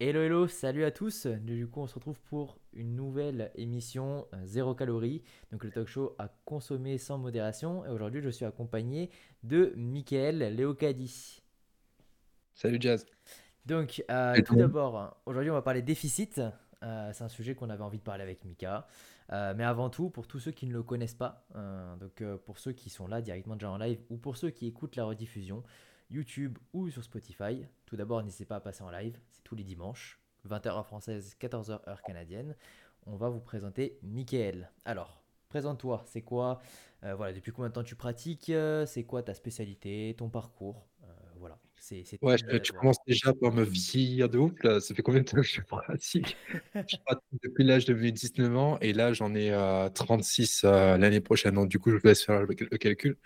Hello hello, salut à tous. Du coup, on se retrouve pour une nouvelle émission euh, zéro calorie, donc le talk show à consommer sans modération. Et aujourd'hui, je suis accompagné de Michael Leocadi. Salut Jazz. Donc, euh, tout d'abord, aujourd'hui, on va parler déficit. Euh, c'est un sujet qu'on avait envie de parler avec Mika. Euh, mais avant tout, pour tous ceux qui ne le connaissent pas, euh, donc euh, pour ceux qui sont là directement déjà en live ou pour ceux qui écoutent la rediffusion, YouTube ou sur Spotify, tout d'abord, n'hésitez pas à passer en live. C'est tous les dimanches, 20h heure française, 14h heure canadienne. On va vous présenter Michael. Alors, présente-toi. C'est quoi euh, Voilà, depuis combien de temps tu pratiques euh, C'est quoi ta spécialité, ton parcours Euh, Voilà, c'est Ouais, je- tu commences déjà par me vieillir de ouf là. Ça fait combien de temps que je pratique? Je pratique depuis l'âge de mes 19 ans et là j'en ai euh, 36 euh, l'année prochaine. Donc du coup, je vous laisse faire le, le calcul.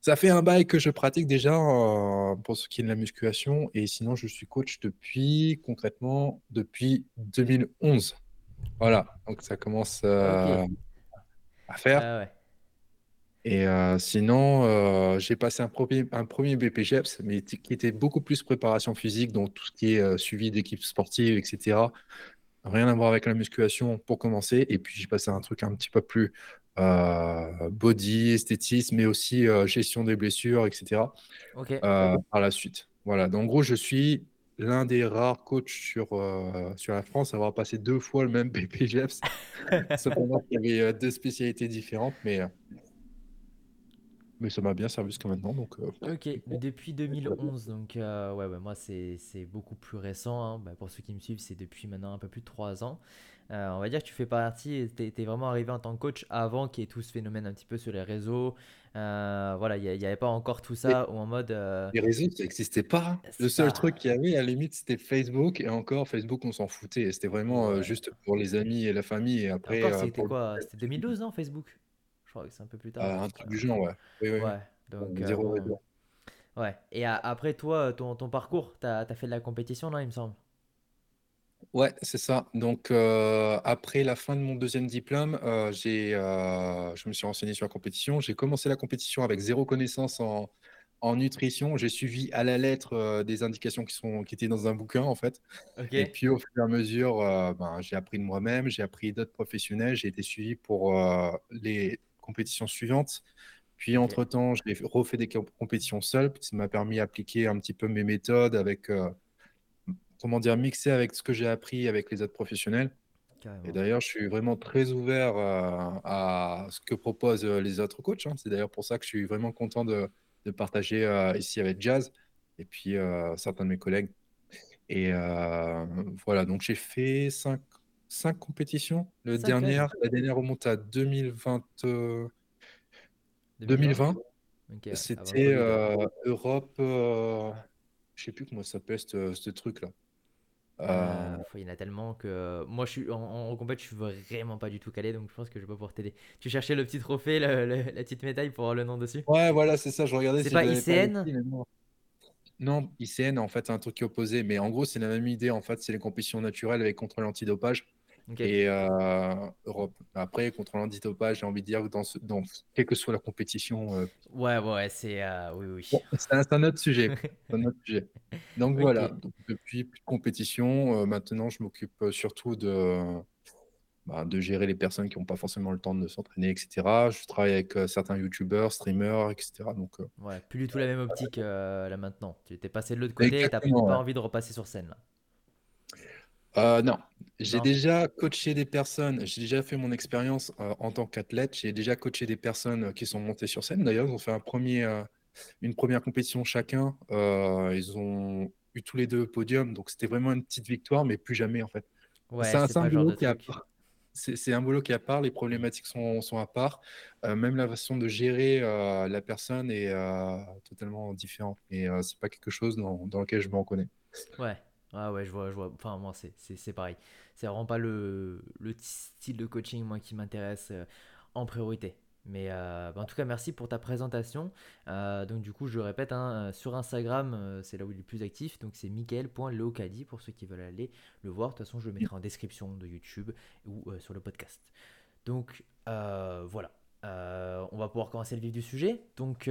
Ça fait un bail que je pratique déjà euh, pour ce qui est de la musculation et sinon je suis coach depuis concrètement depuis 2011. Voilà, donc ça commence euh, à faire. Ah ouais. Et euh, sinon, j'ai passé un premier, un premier BPGEPS, mais qui était beaucoup plus préparation physique, donc tout ce qui est suivi d'équipes sportives, etc. Rien à voir avec la musculation pour commencer. Et puis, j'ai passé un truc un petit peu plus body, esthétisme, mais aussi euh, gestion des blessures, etc. Ok. euh, par la suite. Voilà. Donc, en gros, je suis l'un des rares coachs sur, euh, sur la France à avoir passé deux fois le même BPGEPS. Cependant, il y avait euh, deux spécialités différentes, mais, euh, mais ça m'a bien servi jusqu'à maintenant. Donc, euh, Ok, depuis 2011, donc euh, ouais, ouais, moi c'est beaucoup plus récent. hein. Bah, pour ceux qui me suivent, c'est depuis maintenant un peu plus de 3 ans. Euh, on va dire que tu fais partie, t'es t'es vraiment arrivé en tant que coach avant qu'il y ait tout ce phénomène un petit peu sur les réseaux. Voilà, il n'y avait pas encore tout ça ou en mode. les réseaux, ça n'existait pas. hein. Le seul truc qu'il y avait, à la limite, c'était Facebook. Et encore, Facebook, on s'en foutait. C'était vraiment Ouais. juste pour les amis et la famille. Et après, c'était le quoi? C'était 2012, non, Facebook? C'est un peu plus tard. euh, un truc du genre, ouais. Oui, oui. Ouais, donc Euh, euh, bon. Ouais. Et après, toi, ton, ton parcours, t'as, t'as fait de la compétition, non, il me semble? Ouais, c'est ça. Donc, euh, après la fin de mon deuxième diplôme, euh, j'ai, euh, je me suis renseigné sur la compétition. J'ai commencé la compétition avec zéro connaissance en, en nutrition. J'ai suivi à la lettre euh, des indications qui sont, qui étaient dans un bouquin, en fait. Et puis, au fur et à mesure, euh, ben, j'ai appris de moi-même, j'ai appris d'autres professionnels, j'ai été suivi pour euh, les compétitions suivantes. Puis, entre-temps, j'ai refait des comp- compétitions seul. Ça m'a permis d'appliquer un petit peu mes méthodes avec, euh, comment dire, mixer avec ce que j'ai appris avec les autres professionnels. Et d'ailleurs, je suis vraiment très ouvert euh, à ce que proposent euh, les autres coachs. hein. C'est d'ailleurs pour ça que je suis vraiment content de, de partager euh, ici avec Jazz et puis certains de mes collègues. Et voilà, donc j'ai fait cinq, cinq compétitions. Le 5 quand même. dernière, la dernière remonte à 2020, euh, 2020? 2020. Ok, ouais, avant le C'était euh, Europe, euh, je sais plus comment ça s'appelle ce, ce truc-là. Euh, Euh, il y en a tellement que moi je suis en, en compète, je suis vraiment pas du tout calé donc je pense que je vais pas pouvoir t'aider. Tu cherchais le petit trophée, le- le- la petite médaille pour avoir le nom dessus? ouais, voilà, c'est ça. Je regardais C'est si pas ICN? non. Non, ICN, en fait, c'est un truc qui est opposé. Mais en gros, c'est la même idée. En fait, c'est les compétitions naturelles avec contrôle antidopage Et euh, Europe. Après, contrôle antidopage, j'ai envie de dire que dans, ce- dans quelle que soit la compétition, euh, Ouais, ouais, c'est euh, oui, oui. bon, c'est un, autre sujet. C'est un autre sujet. Donc voilà. Donc, depuis plus de compétition, maintenant, je m'occupe surtout de, bah, de gérer les personnes qui n'ont pas forcément le temps de s'entraîner, etc. Je travaille avec certains YouTubers, streamers, etc. Donc, Ouais, plus du tout la même optique là maintenant. Tu t'es passé de l'autre côté et t'as exactement, pas ouais. envie de repasser sur scène là. Euh, non, j'ai Non? déjà coaché des personnes, j'ai déjà fait mon expérience euh, en tant qu'athlète, j'ai déjà coaché des personnes euh, qui sont montées sur scène. D'ailleurs, ils ont fait un premier, euh, une première compétition chacun. Euh, ils ont eu tous les deux podium, donc c'était vraiment une petite victoire, mais plus jamais en fait. C'est Ouais, un, c'est c'est un pas le genre boulot de qui est à truc. part. C'est c'est un boulot qui est à part, les problématiques sont, sont à part. Euh, même la façon de gérer euh, la personne est euh, totalement différente. Et euh, c'est pas quelque chose dans, dans lequel je me reconnais. Ouais, ouais, ouais, je vois, je vois. Enfin, moi, c'est pareil. C'est vraiment pas le, le style de coaching, moi, qui m'intéresse euh, en priorité. Mais euh, bah, en tout cas, merci pour ta présentation. Euh, donc, du coup, je répète, hein, sur Instagram, c'est là où il est le plus actif. Donc, c'est michael.leocadi pour ceux qui veulent aller le voir. De toute façon, je le mettrai en description de YouTube ou sur le podcast. Donc, voilà. On va pouvoir commencer le vif du sujet. Donc,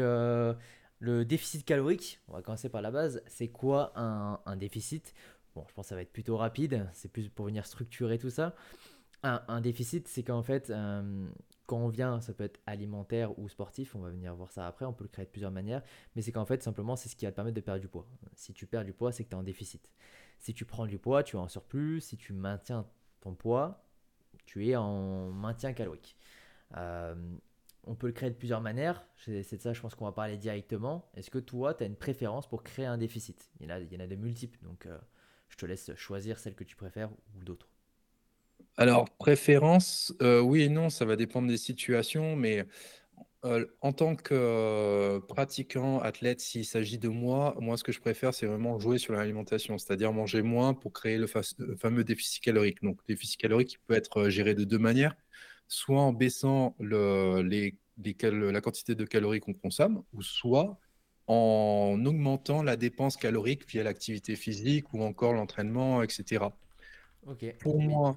le déficit calorique, on va commencer par la base. C'est quoi un, déficit? Bon, je pense que ça va être plutôt rapide, c'est plus pour venir structurer tout ça. Un, déficit, c'est qu'en fait, euh, quand on vient, ça peut être alimentaire ou sportif, on va venir voir ça après, on peut le créer de plusieurs manières, mais c'est qu'en fait, simplement, c'est ce qui va te permettre de perdre du poids. Si tu perds du poids, c'est que tu es en déficit. Si tu prends du poids, tu es en surplus. Si tu maintiens ton poids, tu es en maintien calorique. Euh, on peut le créer de plusieurs manières. C'est de ça, je pense qu'on va parler directement. Est-ce que toi, tu as une préférence pour créer un déficit? Il y, en a, il de multiples, donc euh, je te laisse choisir celle que tu préfères ou d'autres. Alors, préférence, euh, oui et non, ça va dépendre des situations, mais en tant que pratiquant, athlète, s'il s'agit de moi, moi, ce que je préfère, c'est vraiment jouer sur l'alimentation, c'est-à-dire manger moins pour créer le, fameux déficit calorique. Donc, déficit calorique qui peut être géré de deux manières, soit en baissant le, les, la quantité de calories qu'on consomme, ou soit en augmentant la dépense calorique via l'activité physique ou encore l'entraînement, etc. Pour moi,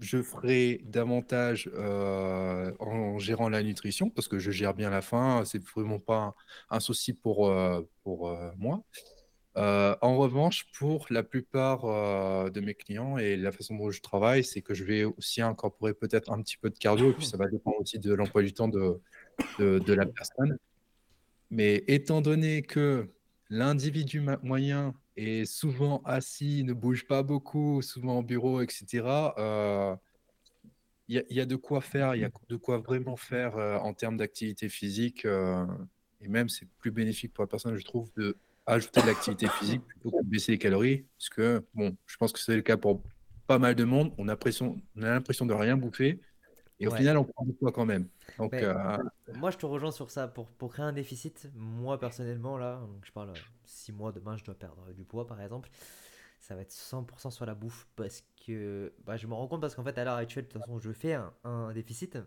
je ferai davantage euh, en gérant la nutrition parce que je gère bien la faim, c'est vraiment pas un, souci pour, euh, pour euh, moi. En revanche, pour la plupart de mes clients et la façon dont je travaille, c'est que je vais aussi incorporer peut-être un petit peu de cardio, et puis ça va dépendre aussi de l'emploi du temps de, la personne. Mais étant donné que l'individu moyen et souvent assis, ne bouge pas beaucoup, souvent au bureau, etc. Euh, il y, a de quoi faire, il y a de quoi vraiment faire euh, en termes d'activité physique. Euh, et même, c'est plus bénéfique pour la personne, je trouve, de ajouter de l'activité physique plutôt que de baisser les calories. Parce que, bon, je pense que c'est le cas pour pas mal de monde. On a l'impression de rien bouffer. Et au final, on prend du poids quand même. Donc, euh, moi, je te rejoins sur ça. Pour, pour créer un déficit, moi, personnellement, là, donc je parle 6 mois, demain, je dois perdre du poids, par exemple. Ça va être 100% sur la bouffe parce que bah, je me rends compte parce qu'en fait, à l'heure actuelle, de toute façon, je fais un, déficit.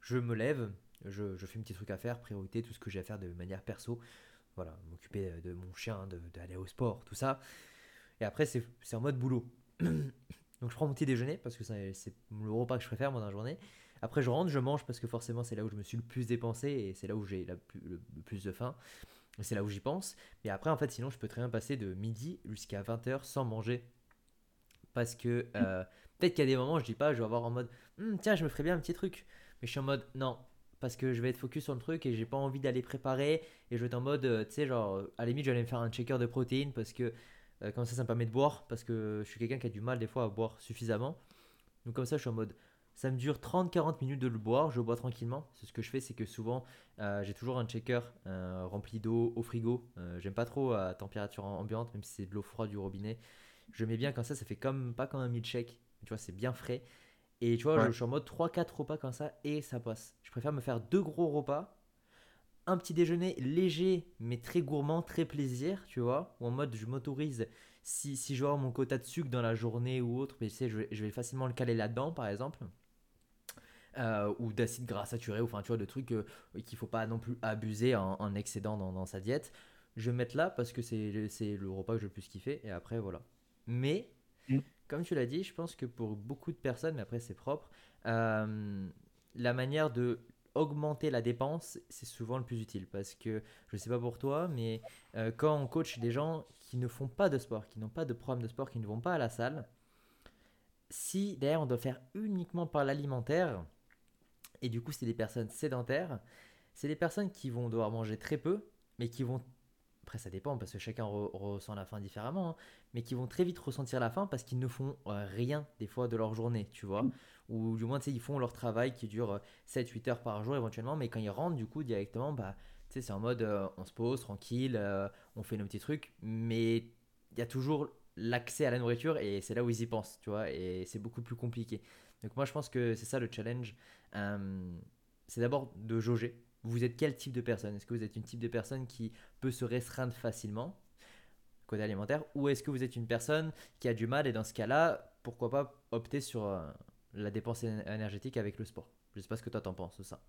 Je me lève, je, je, fais un petit truc à faire, priorité, tout ce que j'ai à faire de manière perso. Voilà, m'occuper de mon chien, d'aller au sport, tout ça. Et après, c'est en mode boulot. Donc je prends mon petit déjeuner parce que c'est le repas que je préfère moi dans la journée. Après je rentre, je mange parce que forcément c'est là où je me suis le plus dépensé et c'est là où j'ai le, plus de faim. C'est là où j'y pense. Mais après en fait sinon je peux très bien passer de midi jusqu'à 20h sans manger. Parce que euh, peut-être a des moments je dis pas, je vais avoir en mode hum, tiens je me ferais bien un petit truc. Mais je suis en mode non, parce que je vais être focus sur le truc et j'ai pas envie d'aller préparer et je vais être en mode euh, tu sais genre à la limite je vais aller me faire un checker de protéines parce que euh, comme ça, ça me permet de boire parce que je suis quelqu'un qui a du mal des fois à boire suffisamment. Donc comme ça, je suis en mode, ça me dure 30-40 minutes de le boire, je bois tranquillement. Ce que je fais, c'est que souvent, euh, j'ai toujours un checker euh, rempli d'eau au frigo. J'aime pas trop à température ambiante, même si c'est de l'eau froide du robinet. Je mets bien comme ça, ça fait comme pas comme un milkshake. Tu vois, c'est bien frais. Et tu vois, je, suis en mode 3-4 repas comme ça et ça passe. Je préfère me faire deux gros repas un petit déjeuner léger mais très gourmand, très plaisir, tu vois, ou en mode je m'autorise si, si je vois mon quota de sucre dans la journée ou autre, mais tu sais, je, vais, facilement le caler là-dedans par exemple. Euh, ou d'acide gras saturé, ou enfin tu vois, de trucs euh, qu'il faut pas non plus abuser en, excédent dans, sa diète. Je vais mettre là parce que c'est le repas que je le plus kiffer, et après voilà. Mais, mm. Comme tu l'as dit, je pense que pour beaucoup de personnes, mais après c'est propre, euh, la manière de augmenter la dépense, c'est souvent le plus utile. Parce que je ne sais pas pour toi, mais euh, quand on coach des gens qui ne font pas de sport, qui n'ont pas de programme de sport, qui ne vont pas à la salle, si d'ailleurs on doit faire uniquement par l'alimentaire, et du coup c'est des personnes sédentaires, c'est des personnes qui vont devoir manger très peu, mais qui vont après ça dépend parce que chacun ressent la faim différemment, hein, mais qui vont très vite ressentir la faim parce qu'ils ne font euh, rien des fois de leur journée, tu vois. Ou du moins, tu sais, ils font leur travail qui dure 7-8 euh, heures par jour éventuellement, mais quand ils rentrent du coup directement, bah, tu sais, c'est en mode euh, on se pose tranquille, on fait nos petits trucs, mais il y a toujours l'accès à la nourriture et c'est là où ils y pensent, tu vois, et c'est beaucoup plus compliqué. Donc moi je pense que c'est ça le challenge, c'est d'abord de jauger, vous êtes quel type de personne? Est-ce que vous êtes une type de personne qui peut se restreindre facilement côté alimentaire ou est-ce que vous êtes une personne qui a du mal et dans ce cas-là, pourquoi pas opter sur euh, la dépense énergétique avec le sport? Je ne sais pas ce que toi t'en penses ça.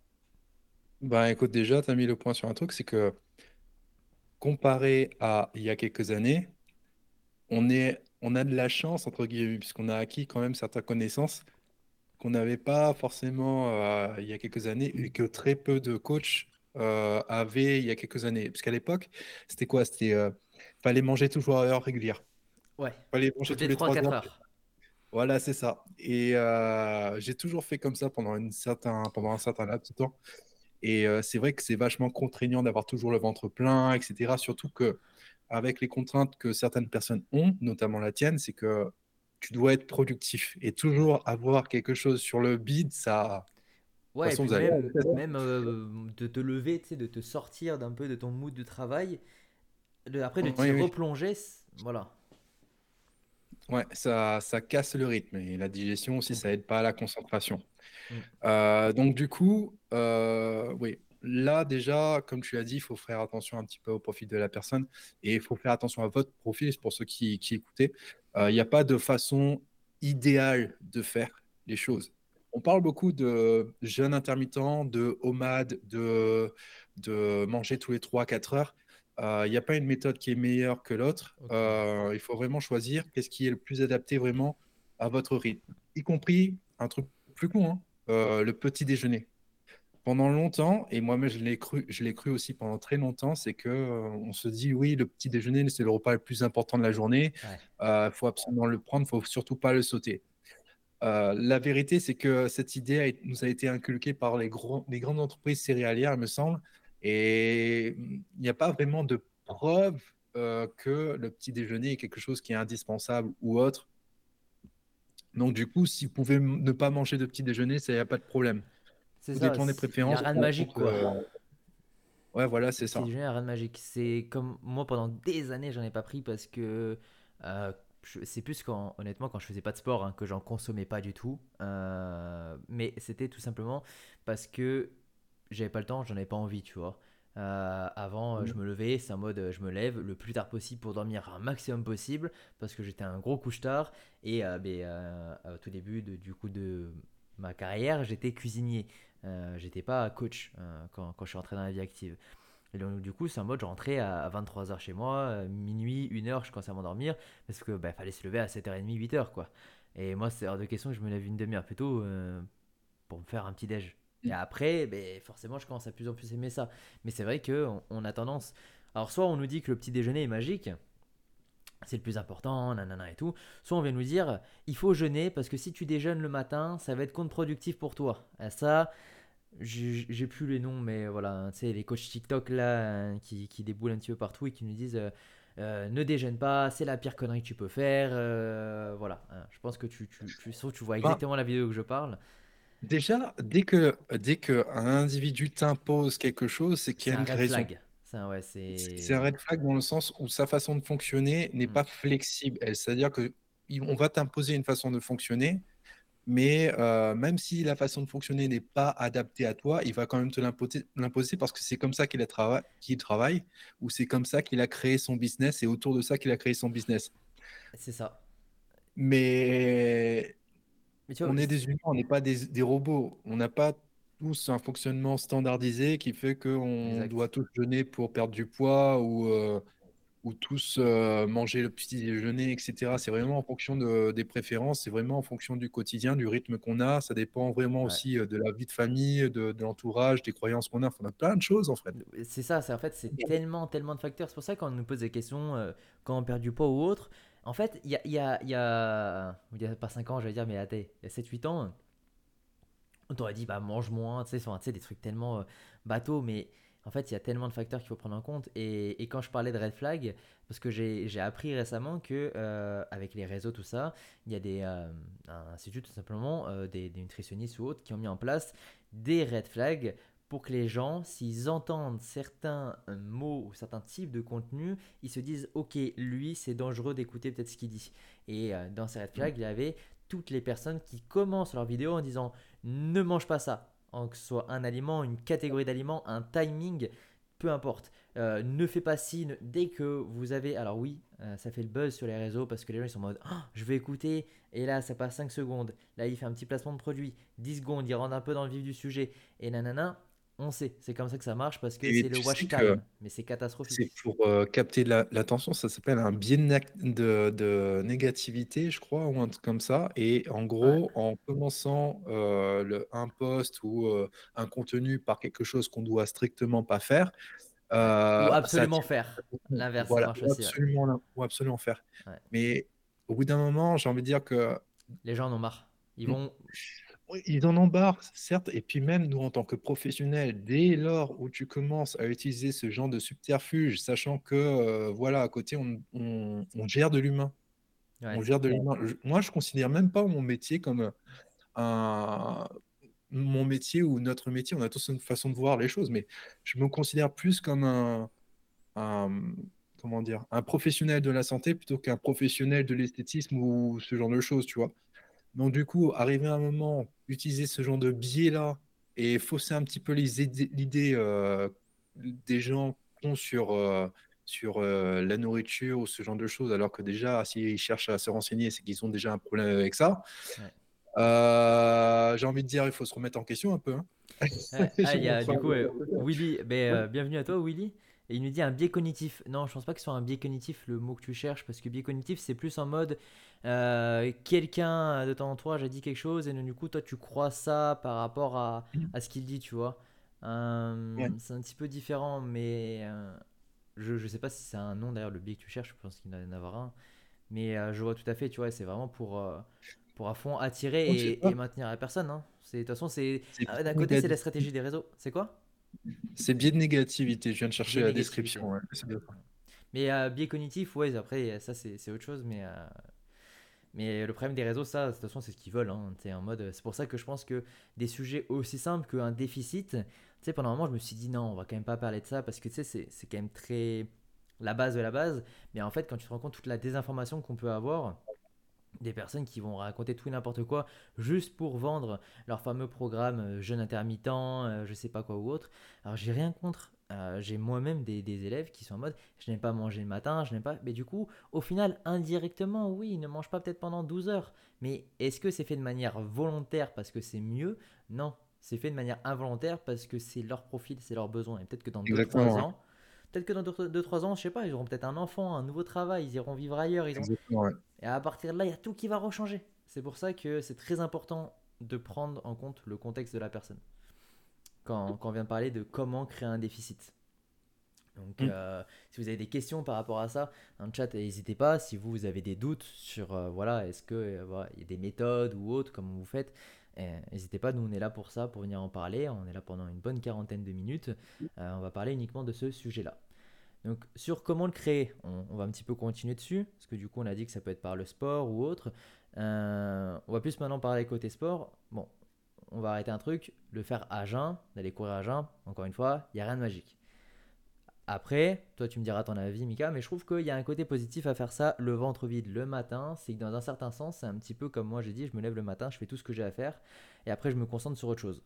Bah écoute, déjà, tu as mis le point sur un truc, c'est que comparé à il y a quelques années, on, est, on a de la chance, entre guillemets, puisqu'on a acquis quand même certaines connaissances qu'on n'avait pas forcément euh, il y a quelques années et que très peu de coachs euh, avaient il y a quelques années. Parce qu'à l'époque, c'était quoi? C'était euh, fallait manger toujours à heure régulière. Ouais, les manger tous les les trois 3 quatre heures. heures. Voilà, c'est ça. Et euh, j'ai toujours fait comme ça pendant, une certain, pendant un certain laps de temps. Et c'est vrai que c'est vachement contraignant d'avoir toujours le ventre plein, etc. Surtout que avec les contraintes que certaines personnes ont, notamment la tienne, c'est que tu dois être productif. Et toujours avoir quelque chose sur le bide, ça... Ouais, façon, vous même, même euh, de te lever, tu sais, de te sortir d'un peu de ton mood de travail, de- après de t'y Oui, oui. replonger, voilà, Ouais, ça, ça casse le rythme. Et la digestion aussi, ça complet. aide pas à la concentration. Mm. Euh, donc du coup, euh, oui, là déjà, comme tu as dit, il faut faire attention un petit peu au profil de la personne et il faut faire attention à votre profil, pour ceux qui, qui écoutaient. Euh, Il n'y a pas de façon idéale de faire les choses. On parle beaucoup de jeûne intermittent, de homade, de, de manger tous les trois quatre heures. Euh, Il n'y a pas une méthode qui est meilleure que l'autre. Euh, il faut vraiment choisir qu'est-ce qui est le plus adapté vraiment à votre rythme, y compris un truc plus con, hein, euh, le petit déjeuner. Pendant longtemps, et moi-même je l'ai cru, je l'ai cru aussi pendant très longtemps, c'est que euh, on se dit oui, le petit déjeuner, c'est le repas le plus important de la journée. Ouais. Il faut absolument le prendre, il faut surtout pas le sauter. Euh, la vérité, c'est que cette idée a, nous a été inculquée par les, gros, les grandes entreprises céréalières, il me semble, et il n'y a pas vraiment de preuve euh, que le petit déjeuner est quelque chose qui est indispensable ou autre. Donc du coup, si vous pouvez ne pas manger de petit déjeuner, ça n'y a pas de problème. C'est ça, dépend des il n'y a préférences. rien de magique, quoi. euh, Ouais, voilà, c'est ça. déjeuner, rien de magique. C'est comme moi pendant des années, j'en ai pas pris parce que euh, c'est plus quand, honnêtement, quand je faisais pas de sport, hein, que j'en consommais pas du tout. Euh, mais c'était tout simplement parce que j'avais pas le temps, j'en avais pas envie, tu vois. Euh, avant, euh, je Mm. me levais, c'est en mode je me lève le plus tard possible pour dormir un maximum possible parce que j'étais un gros couche-tard et ben, au tout début de, du coup de ma carrière, j'étais cuisinier. Euh, j'étais pas coach euh, quand, quand je suis rentré dans la vie active. Et donc, du coup, c'est en mode, je rentrais à 23h chez moi, euh, minuit, 1h, je commençais à m'endormir, parce que bah, fallait se lever à 7h30, 8h, quoi. Et moi, c'est hors de question que je me lève une demi-heure plus tôt euh, pour me faire un petit déj. Et après, ben, forcément, je commence à plus en plus aimer ça. Mais c'est vrai qu'on on a tendance. Alors, soit on nous dit que le petit déjeuner est magique, c'est le plus important, nanana et tout. Soit on vient nous dire, il faut jeûner parce que si tu déjeunes le matin, ça va être contre-productif pour toi. Et ça, j'ai plus les noms, mais voilà, tu sais, les coachs TikTok là, hein, qui, qui déboulent un petit peu partout et qui nous disent euh, euh, ne déjeune pas, c'est la pire connerie que tu peux faire. euh, voilà, hein. je pense que tu, tu, tu, sauf tu vois Bah, exactement la vidéo que je parle. déjà, dès que, dès que un individu t'impose quelque chose, c'est qu'il y a un une raison. flag. Ça, ouais, C'est c'est un red flag dans le sens où sa façon de fonctionner n'est Hmm. pas flexible. C'est-à-dire que il- on va t'imposer une façon de fonctionner, mais euh, même si la façon de fonctionner n'est pas adaptée à toi, il va quand même te l'imposer l'imposer parce que c'est comme ça qu'il a trava- qu'il travaille, ou c'est comme ça qu'il a créé son business, et autour de ça qu'il a créé son business. C'est ça. Mais Mais tu vois, on est des humains, on n'est pas des, des robots. On n'a pas tous un fonctionnement standardisé qui fait qu'on exact. doit tous jeûner pour perdre du poids ou, euh, ou tous euh, manger le petit déjeuner, etc. C'est vraiment en fonction de- des préférences, c'est vraiment en fonction du quotidien, du rythme qu'on a. Ça dépend vraiment Ouais. aussi euh, de la vie de famille, de, de l'entourage, des croyances qu'on a. Enfin, on a plein de choses en fait. C'est ça, c'est en fait, c'est tellement, tellement de facteurs. C'est pour ça que quand on nous pose des questions, euh, quand on perd du poids ou autre, en fait, il y a, il y a, y a, y a pas 5 ans, j'allais dire, mais attends, il y a 7-8 ans, on t'aurait dit, bah mange moins, tu sais, des trucs tellement euh, bateaux, mais en fait, il y a tellement de facteurs qu'il faut prendre en compte. Et, et quand je parlais de red flag, parce que j'ai j'ai appris récemment que euh, avec les réseaux, tout ça, il y a des euh, un institut tout simplement, euh, des, des nutritionnistes ou autres, qui ont mis en place des red flags pour que les gens, s'ils entendent certains mots ou certains types de contenu, ils se disent ok, lui c'est dangereux d'écouter peut-être ce qu'il dit. Et dans ces red flags, il y avait toutes les personnes qui commencent leur vidéo en disant ne mange pas ça, que ce soit un aliment, une catégorie d'aliments, un timing, peu importe. Euh, ne fais pas ci, ne- dès que vous avez... Alors oui, euh, ça fait le buzz sur les réseaux parce que les gens sont en mode Ah, je vais écouter et là ça passe 5 secondes. Là il fait un petit placement de produit, 10 secondes, il rentre un peu dans le vif du sujet et nanana. On sait, c'est comme ça que ça marche parce que c'est le watch time, mais c'est c'est catastrophique. pour euh, capter la- l'attention, ça s'appelle un biais de, de- négativité, je crois, ou un truc comme ça. Et en Ouais, gros, en commençant euh, le, un post ou euh, un contenu par quelque chose qu'on doit strictement pas faire. Ou ça absolument faire. L'inverse, voilà, marche ou aussi, absolument ou absolument faire. Ouais. Mais au bout d'un moment, j'ai envie de dire que Les gens en ont marre. Ils mmh, vont oui, ils en marre, certes et puis même nous, en tant que professionnels, dès lors où tu commences à utiliser ce genre de subterfuge, sachant que, heu, voilà, à côté, on on on gère de l'humain. On ouais. gère de l'humain. Je moi, je considère même pas mon métier comme, heu, un mon métier ou notre métier, on a tous une façon de voir les choses, mais je me considère plus comme un un, comment dire? Un professionnel de la santé plutôt qu'un professionnel de l'esthétisme ou ce genre de choses, tu vois? Donc du coup, arriver à un moment, utiliser ce genre de biais-là et fausser un petit peu l'idée, heu, des gens qu'ont sur, heu, sur, heu, la nourriture ou ce genre de choses, alors que déjà, s'ils cherchent à se renseigner, c'est qu'ils ont déjà un problème avec ça. Ouais. Heu, j'ai envie de dire, il faut se remettre en question un peu, hein. Ah, y a du coup euh. Willy. Euh, bienvenue à toi, Willy. Et il nous dit un biais cognitif. Non, je pense pas que ce soit un biais cognitif le mot que tu cherches, parce que biais cognitif, c'est plus en mode euh, quelqu'un de ton entourage a dit quelque chose, et donc, du coup, toi, tu crois ça par rapport à, à ce qu'il dit, tu vois. Euh, Ouais. c'est un petit peu différent, mais euh, je, je sais pas si c'est un nom derrière le biais que tu cherches, je pense qu'il doit y en avoir un. Mais euh, je vois tout à fait, tu vois, c'est vraiment pour, pour à fond attirer et, maintenir la personne. hein. De toute façon, c'est D'un côté, c'est la stratégie des réseaux. C'est quoi? C'est biais de négativité, je viens de chercher la description, ouais. Mais euh, biais cognitif, ouais, après, ça, c'est autre chose. Mais, euh, mais le problème des réseaux, ça, de toute façon, c'est ce qu'ils veulent. Hein, t'sais, en mode, c'est pour ça que je pense que des sujets aussi simples qu'un déficit, tu sais, pendant un moment, je me suis dit non, on va quand même pas parler de ça parce que tu sais, c'est c'est quand même très la base de la base. Mais en fait, quand tu te rends compte toute la désinformation qu'on peut avoir, des personnes qui vont raconter tout et n'importe quoi juste pour vendre leur fameux programme euh, jeûne intermittent, euh, je sais pas quoi ou autre. Alors j'ai rien contre. Euh, j'ai moi-même des, des élèves qui sont en mode je n'aime pas manger le matin, je n'aime pas. Mais du coup, au final, indirectement, oui, ils ne mangent pas peut-être pendant 12 heures. Mais est-ce que c'est fait de manière volontaire parce que c'est mieux? Non. C'est fait de manière involontaire parce que c'est leur profil, c'est leur besoin. Et peut-être que dans deux Exactement, trois ouais. ans, peut-être que dans deux trois ans, je sais pas, ils auront peut-être un enfant, un nouveau travail, ils iront vivre ailleurs, ils ont ouais. et à partir de là, il y a tout qui va rechanger. C'est pour ça que c'est très important de prendre en compte le contexte de la personne quand, quand on vient de parler de comment créer un déficit. Donc, Mmh. euh, si vous avez des questions par rapport à ça, dans le chat, n'hésitez pas. Si vous, vous avez des doutes sur, euh, voilà, est-ce que euh, voilà, y a des méthodes ou autres, comment vous faites, euh, n'hésitez pas. Nous, on est là pour ça, pour venir en parler. On est là pendant une bonne quarantaine de minutes. Euh, on va parler uniquement de ce sujet-là. Donc sur comment le créer, on, on va un petit peu continuer dessus, parce que du coup on a dit que ça peut être par le sport ou autre. Euh, on va plus maintenant parler côté sport. Bon, on va arrêter un truc, le faire à jeun, d'aller courir à jeun, encore une fois, il n'y a rien de magique. Après, toi tu me diras ton avis Mika, mais je trouve qu'il y a un côté positif à faire ça le ventre vide le matin, c'est que dans un certain sens c'est un petit peu comme moi j'ai dit, je me lève le matin, je fais tout ce que j'ai à faire, et après je me concentre sur autre chose.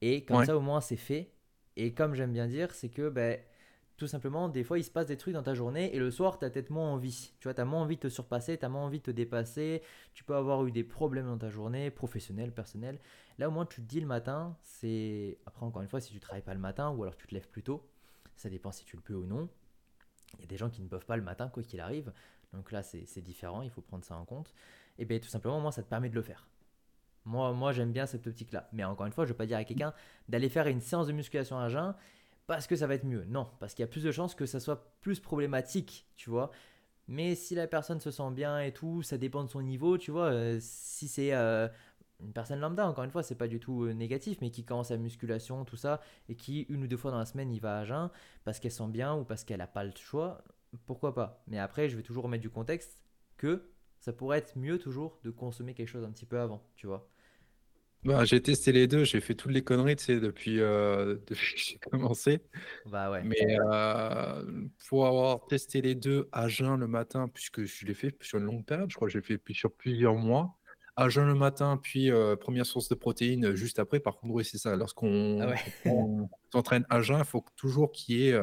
Et comme Ouais, ça au moins c'est fait, et comme j'aime bien dire, c'est que ben, tout simplement, des fois, il se passe des trucs dans ta journée et le soir, tu as peut-être moins envie. Tu vois, tu as moins envie de te surpasser, tu as moins envie de te dépasser. Tu peux avoir eu des problèmes dans ta journée, professionnels, personnels. Là, au moins, tu te dis le matin, c'est. Après, encore une fois, si tu travailles pas le matin ou alors tu te lèves plus tôt, ça dépend si tu le peux ou non. Il y a des gens qui ne peuvent pas le matin, quoi qu'il arrive. Donc là, c'est différent, il faut prendre ça en compte. Et bien, tout simplement, moi, ça te permet de le faire. Moi, moi j'aime bien cette optique-là. Mais encore une fois, je ne vais pas dire à quelqu'un d'aller faire une séance de musculation à jeun parce que ça va être mieux. Non, parce qu'il y a plus de chances que ça soit plus problématique, tu vois. Mais si la personne se sent bien et tout, ça dépend de son niveau, tu vois. euh, si c'est euh, une personne lambda, encore une fois, c'est pas du tout euh, négatif, mais qui commence la musculation, tout ça, et qui une ou deux fois dans la semaine, il va à jeun parce qu'elle sent bien ou parce qu'elle n'a pas le choix, pourquoi pas. Mais après, je vais toujours remettre du contexte que ça pourrait être mieux toujours de consommer quelque chose un petit peu avant, tu vois. Bah, j'ai testé les 2. j'ai fait toutes les conneries, tu sais, depuis, heu, depuis que j'ai commencé. Bah ouais, Mais, pour avoir testé les 2 à jeun le matin, puisque je l'ai fait sur une longue période, je crois que j'ai fait sur plusieurs mois. À jeun le matin, puis, heu, 1 source de protéines, heu, juste après. Par contre, oui, c'est ça, ah lorsqu'on ouais, on s'entraîne à jeun, il faut toujours qu'il y ait,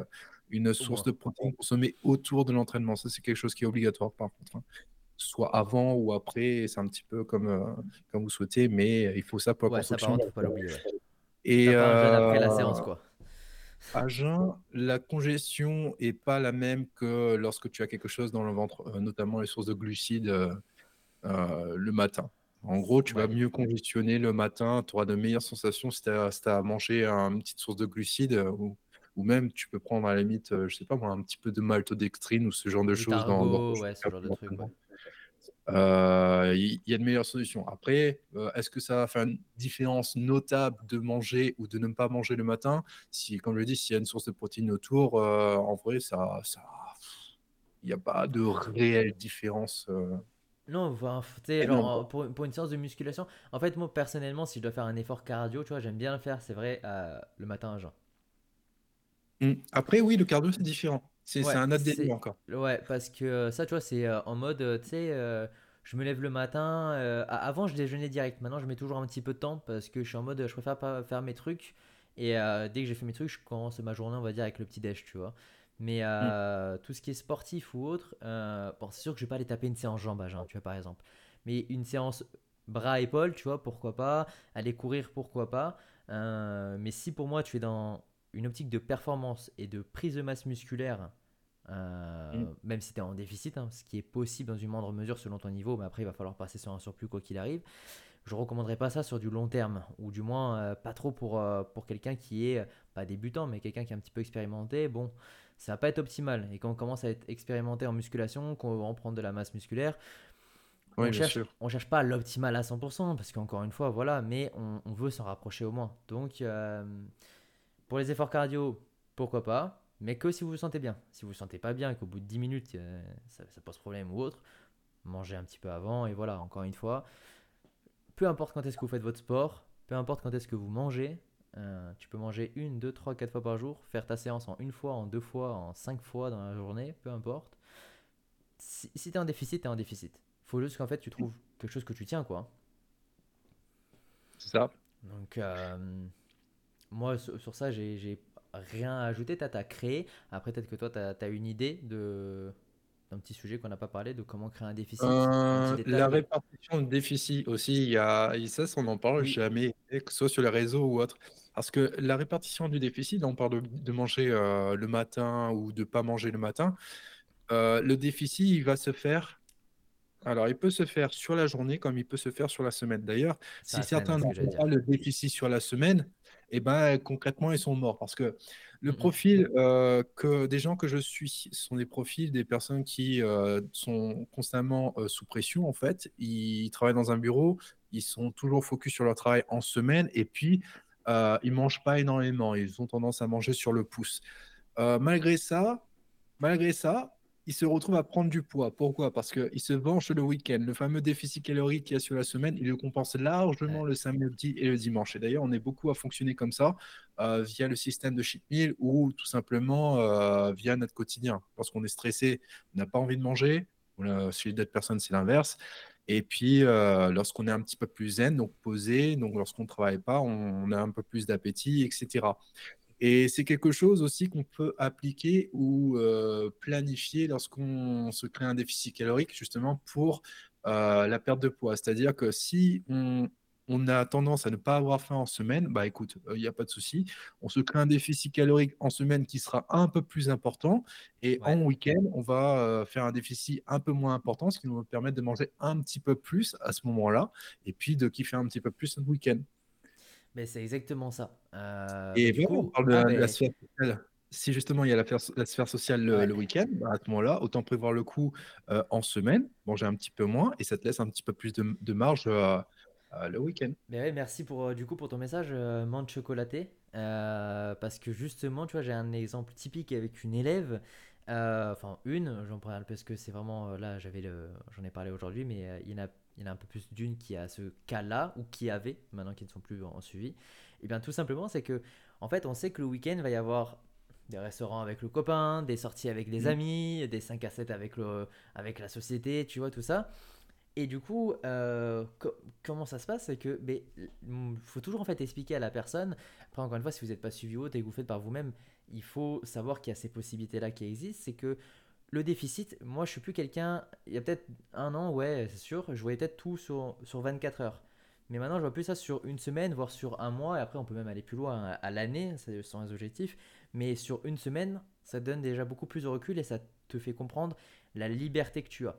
une source de protéines consommée autour de l'entraînement. Ça, c'est quelque chose qui est obligatoire par contre, hein. Soit avant ou après, c'est un petit peu comme, heu, comme vous souhaitez, mais il faut ça pour la Ouais, ça par construction contre, faut pas l'oublier, ouais. et jeûne après la séance, quoi. à jeun, la congestion est pas la même que lorsque tu as quelque chose dans le ventre, notamment les sources de glucides, le matin. En gros, tu vas mieux congestionner le matin, tu auras de meilleures sensations si tu as si as mangé un une petite source de glucides, ou ou même tu peux prendre à la limite, je sais pas moi, un petit peu de maltodextrine ou ce genre de choses dans dans ouais, ce genre de truc, ouais. Heu, il y a de meilleures solutions. Après, heu, est-ce que ça va faire une différence notable de manger ou de ne pas manger le matin? Si comme je l'ai dit, s'il y a une source de protéines autour, heu, en vrai ça ça il y a pas de réelle différence, Non, enfin, genre, pour pour une séance de musculation en fait, moi, personnellement, si je dois faire un effort cardio, tu vois, j'aime bien le faire, c'est vrai, le matin à jeun. Mmh. Après oui, le cardio, c'est différent. C'est Ouais, un autre délire encore. ouais, parce que, heu, ça, tu vois, c'est, heu, en mode, heu, tu sais, je me lève le matin, avant, je déjeunais direct. Maintenant, je mets toujours un petit peu de temps parce que je suis en mode, je préfère pas faire mes trucs et dès que j'ai fait mes trucs, je commence ma journée, on va dire, avec le petit déj, tu vois? Mais heu, tout ce qui est sportif ou autre, bon, c'est sûr que je vais pas aller taper une séance jambes à jeun, tu vois, par exemple. Mais une séance bras-épaules, tu vois, pourquoi pas? Aller courir, pourquoi pas? Mais si pour moi, tu es dans une optique de performance et de prise de masse musculaire Mmh. euh, même si tu es en déficit, hein, ce qui est possible dans une moindre mesure selon ton niveau, mais après il va falloir passer sur un surplus quoi qu'il arrive. Je ne recommanderais pas ça sur du long terme, ou du moins euh, pas trop pour, euh, pour quelqu'un qui est pas débutant, mais quelqu'un qui est un petit peu expérimenté. Bon, ça va pas être optimal. Et quand on commence à être expérimenté en musculation, qu'on va en prendre de la masse musculaire, on bien cherche, on cherche pas l'optimal à 100%, parce qu'encore une fois, voilà, mais on, on veut s'en rapprocher au moins. Donc, pour les efforts cardio, pourquoi pas, mais que si vous vous sentez bien. Si vous vous sentez pas bien et qu'au bout de 10 minutes, euh, ça, ça pose problème ou autre, mangez un petit peu avant et voilà, encore une fois, peu importe quand est-ce que vous faites votre sport, peu importe quand est-ce que vous mangez, euh, tu peux manger une, deux, trois, quatre fois par jour, faire ta séance en une fois, en deux fois, en cinq fois dans la journée, peu importe. Si, si tu es en déficit, tu es en déficit. Faut juste qu'en fait tu trouves quelque chose que tu tiens quoi. C'est ça. Donc euh, moi sur, ça j'ai rien à ajouter, t'as t'as créé. Après peut-être que toi t'as as une idée de d'un petit sujet qu'on n'a pas parlé, de comment créer un déficit, Heu, la répartition de déficit aussi, il y a ça, on n'en parle Oui, jamais, que ce soit sur les réseaux ou autre. Parce que la répartition du déficit, on parle de de manger, heu, le matin ou de pas manger le matin. Heu, le déficit, il va se faire alors il peut se faire sur la journée comme il peut se faire sur la semaine. D'ailleurs, si certains n'ont pas le déficit sur la semaine, et ben, concrètement, ils sont morts. Parce que le Mm, mm. profil, heu, que des gens que je suis, sont des profils des personnes qui, heu, sont constamment, heu, sous pression, en fait. Ils travaillent dans un bureau, ils sont toujours focus sur leur travail en semaine et puis, heu, ils mangent pas énormément. Ils ont tendance à manger sur le pouce. Malgré ça malgré ça, il se retrouve à prendre du poids. Pourquoi? Parce qu'il se venge le week-end. Le fameux déficit calorique qu'il y a sur la semaine, il le compense largement Ouais, le samedi et le dimanche. Et d'ailleurs, on est beaucoup à fonctionner comme ça, heu, via le système de cheat meal ou tout simplement, heu, via notre quotidien. Lorsqu'on est stressé, on n'a pas envie de manger. Heu, chez d'autres personnes, c'est l'inverse. Et puis, heu, lorsqu'on est un petit peu plus zen, donc posé, donc lorsqu'on ne travaille pas, on a un peu plus d'appétit et cetera. Et c'est quelque chose aussi qu'on peut appliquer ou heu, planifier lorsqu'on se crée un déficit calorique justement pour, heu, la perte de poids. C'est-à-dire que si on on a tendance à ne pas avoir faim en semaine, bah, écoute, il y a pas de souci. On se crée un déficit calorique en semaine qui sera un peu plus important et en week-end, on va, faire un déficit un peu moins important, ce qui nous va permettre de manger un petit peu plus à ce moment-là et puis de kiffer un petit peu plus notre week-end. Mais c'est exactement ça. Euh, Et du voilà, on coup, parle de ah la de la ben sphère sociale. Si justement il y a la sphère sociale le ouais. le week-end, bah, à ce moment-là, autant prévoir le coup, heu, en semaine, manger un petit peu moins et ça te laisse un petit peu plus de de marge, heu, le week-end. Mais ouais, merci pour, euh, du coup, pour ton message, euh, menthe chocolatée. Euh, parce que justement, tu vois, j'ai un exemple typique avec une élève. euh, Enfin, une, j'en parle parce que c'est vraiment. euh, là, j'avais j'en ai parlé aujourd'hui, mais euh, il y en a, il y en a un peu plus d'une qui a ce cas-là, ou qui avait, maintenant qui ne sont plus en, suivi. Et bien, tout simplement, c'est que, en fait, on sait que le week-end, il va y avoir des restaurants avec le copain, des sorties avec des Mmh. amis, des 5 à 7 avec, le, avec la société, tu vois, tout ça. Et du coup, euh, co- comment ça se passe C'est que, mais, il faut toujours en fait expliquer à la personne. Après, encore une fois, si vous n'êtes pas suivi ou autre et que vous faites par vous-même, il faut savoir qu'il y a ces possibilités-là qui existent. C'est que le déficit, moi, je suis plus quelqu'un. Il y a peut-être un an, ouais, c'est sûr, je voyais peut-être tout sur, sur 24 heures. Mais maintenant, je vois plus ça sur une semaine, voire sur un mois. Et après, on peut même aller plus loin à, à l'année, c'est sans les objectifs. Mais sur une semaine, ça donne déjà beaucoup plus de recul et ça te fait comprendre la liberté que tu as.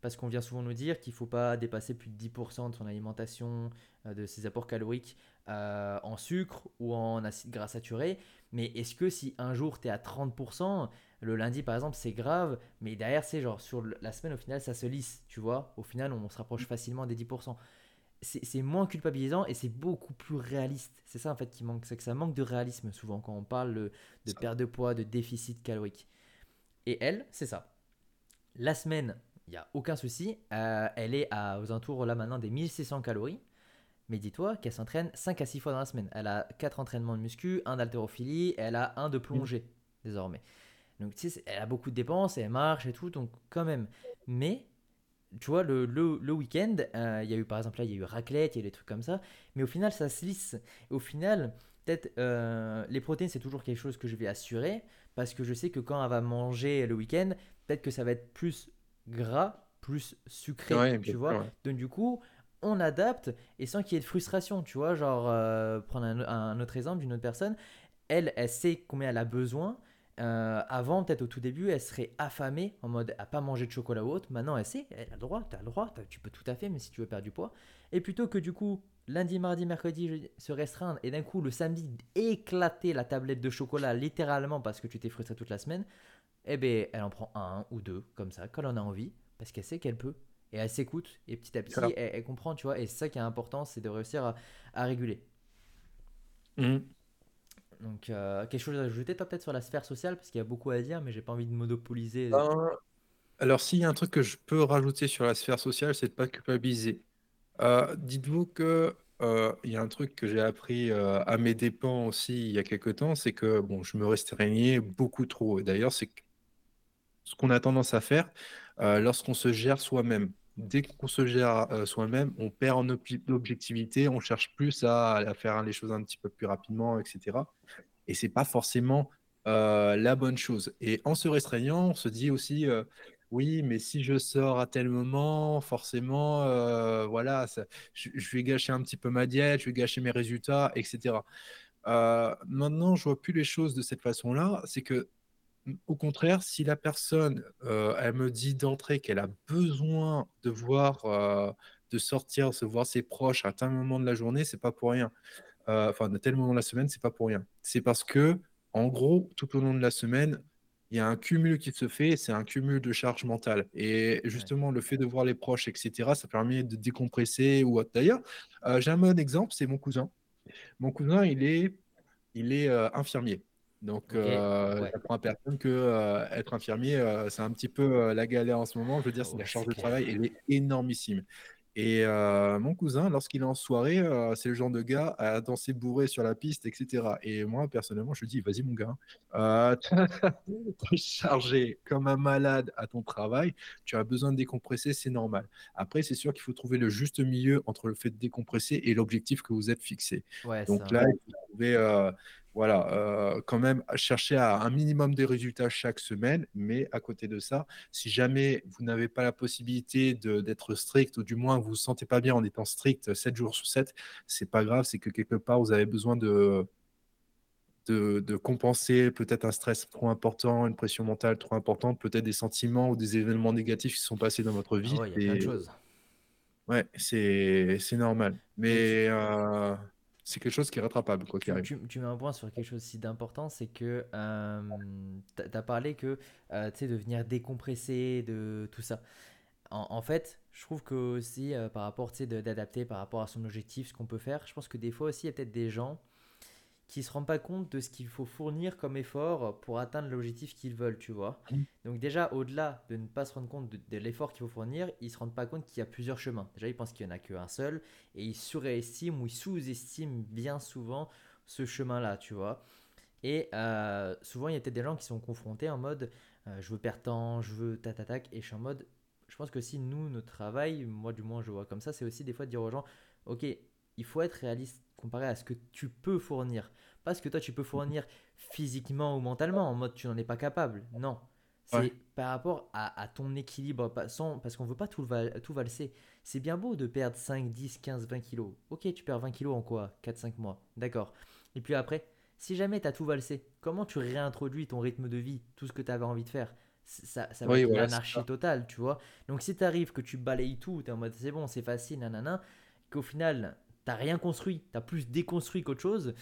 parce qu'on vient souvent nous dire qu'il ne faut pas dépasser plus de 10% de son alimentation, euh, de ses apports caloriques euh, en sucre ou en acide gras saturé. Mais est-ce que si un jour tu es à 30%, le lundi par exemple c'est grave, mais derrière c'est genre sur la semaine au final ça se lisse, tu vois Au final on se rapproche facilement des 10% c'est moins culpabilisant et c'est beaucoup plus réaliste. C'est ça en fait qui manque, c'est que ça manque de réalisme souvent quand on parle de perte de poids, de déficit calorique. Et elle, c'est ça. La semaine, il n'y a aucun souci. Euh, elle est à, aux alentours là maintenant des 1600 calories. Mais dis-toi qu'elle s'entraîne 5 à 6 fois dans la semaine. Elle a 4 entraînements de muscu, un d'haltérophilie, elle a un de plongée désormais. Donc tu sais, elle a beaucoup de dépenses, elle marche et tout, donc quand même. Mais tu vois, le, le, week-end, euh, il y a eu par exemple là, il y a eu raclette, il y a eu des trucs comme ça, mais au final, ça se lisse. Et au final, peut-être euh, les protéines, c'est toujours quelque chose que je vais assurer parce que je sais que quand elle va manger le week-end, peut-être que ça va être plus gras, plus sucré, tu vois. Donc du coup, on adapte et sans qu'il y ait de frustration, tu vois. Genre, euh, prendre un, un, autre exemple d'une autre personne, elle, elle sait combien elle a besoin euh, avant, peut-être au tout début, elle serait affamée en mode à pas manger de chocolat ou autre. Maintenant, elle sait, elle a le droit, tu as le droit, tu peux tout à fait, mais si tu veux perdre du poids. Et plutôt que du coup, lundi, mardi, mercredi, se restreindre et d'un coup, le samedi, éclater la tablette de chocolat littéralement parce que tu t'es frustré toute la semaine, eh bien, elle en prend un ou deux, comme ça, quand elle en a envie, parce qu'elle sait qu'elle peut. Et elle s'écoute, et petit à petit, elle, comprend, tu vois. Et c'est ça qui est important, c'est de réussir à, réguler. Mmh. Donc, euh, quelque chose à ajouter, toi, peut-être sur la sphère sociale, parce qu'il y a beaucoup à dire, mais j'ai pas envie de monopoliser. Ben, alors, s'il y a un truc que je peux rajouter sur la sphère sociale, c'est de pas culpabiliser. Euh, dites-vous que euh, il y a un truc que j'ai appris à mes dépens aussi il y a quelques temps, c'est que bon, je me restreignais beaucoup trop. Et d'ailleurs, c'est ce qu'on a tendance à faire lorsqu'on se gère soi-même. Dès qu'on se gère soi-même, on perd en objectivité, on cherche plus à, faire les choses un petit peu plus rapidement, etc et c'est pas forcément la bonne chose. Et en se restreignant, on se dit aussi, oui, mais si je sors à tel moment, forcément, voilà, je, vais gâcher un petit peu ma diète, je vais gâcher mes résultats, etc. maintenant, je vois plus les choses de cette façon-là. C'est que, au contraire, si la personne, elle me dit d'entrée qu'elle a besoin de voir, de sortir, de voir ses proches à tel moment de la journée, c'est pas pour rien. Euh, enfin, de tel moment de la semaine, c'est pas pour rien. C'est parce que, en gros, tout au long de la semaine, il y a un cumul qui se fait, c'est un cumul de charge mentale. Et justement, le fait de voir les proches, etc., ça permet de décompresser ou autre. D'ailleurs, euh, j'ai un bon exemple, c'est mon cousin. Mon cousin, il est, il est euh, infirmier. Donc, j'apprends à personne que être infirmier, c'est un petit peu la galère en ce moment. Je veux dire, c'est la charge de travail, elle est énormissime. Et mon cousin, lorsqu'il est en soirée, c'est le genre de gars à danser bourré sur la piste, etc. Et moi, personnellement, je dis, vas-y mon gars, euh, es chargé comme un malade à ton travail, tu as besoin de décompresser, c'est normal. Après, c'est sûr qu'il faut trouver le juste milieu entre le fait de décompresser et l'objectif que vous êtes fixé. Donc là, il faut trouver voilà, euh, quand même chercher à un minimum de résultats chaque semaine, mais à côté de ça, si jamais vous n'avez pas la possibilité d'être strict, ou du moins vous ne vous sentez pas bien en étant strict 7 jours sur 7, c'est pas grave, c'est que quelque part vous avez besoin de, de, compenser peut-être un stress trop important, une pression mentale trop importante, peut-être des sentiments ou des événements négatifs qui sont passés dans votre ah vie. ouais, il y a plein de choses. Ouais, c'est normal. Mais c'est quelque chose qui est rattrapable, quoi qu'il arrive. Tu, mets un point sur quelque chose aussi d'important, c'est que euh, tu as parlé que euh, tu sais, de venir décompresser, de tout ça. En, fait, je trouve que aussi, euh, par rapport, tu sais, d'adapter par rapport à son objectif, ce qu'on peut faire, je pense que des fois aussi, il y a peut-être des gens qui se rendent pas compte de ce qu'il faut fournir comme effort pour atteindre l'objectif qu'ils veulent, tu vois. Mmh. Donc déjà, au-delà de ne pas se rendre compte de, l'effort qu'il faut fournir, ils se rendent pas compte qu'il y a plusieurs chemins. Déjà, ils pensent qu'il y en a qu'un seul et ils surestiment ou ils sous-estiment bien souvent ce chemin-là, tu vois. Et euh, souvent, il y a peut-être des gens qui sont confrontés en mode euh, je veux perdre temps, je veux tatatac, et je suis en mode je pense que si nous, notre travail, moi du moins je vois comme ça, c'est aussi des fois de dire aux gens ok, il faut être réaliste comparé à ce que tu peux fournir. Pas ce que toi tu peux fournir physiquement ou mentalement, en mode tu n'en es pas capable. Non. C'est par rapport à, ton équilibre, parce qu'on ne veut pas tout, tout valser. C'est bien beau de perdre 5, 10, 15, 20 kilos. Ok, tu perds 20 kilos en quoi? 4-5 mois. D'accord. Et puis après, si jamais tu as tout valsé, comment tu réintroduis ton rythme de vie, tout ce que tu avais envie de faire ça, ça va être l'anarchie totale, tu vois. Donc si tu arrives, que tu balayes tout, tu es en mode c'est bon, c'est facile, nanana, qu'au final, tu rien construit, tu as plus déconstruit qu'autre chose,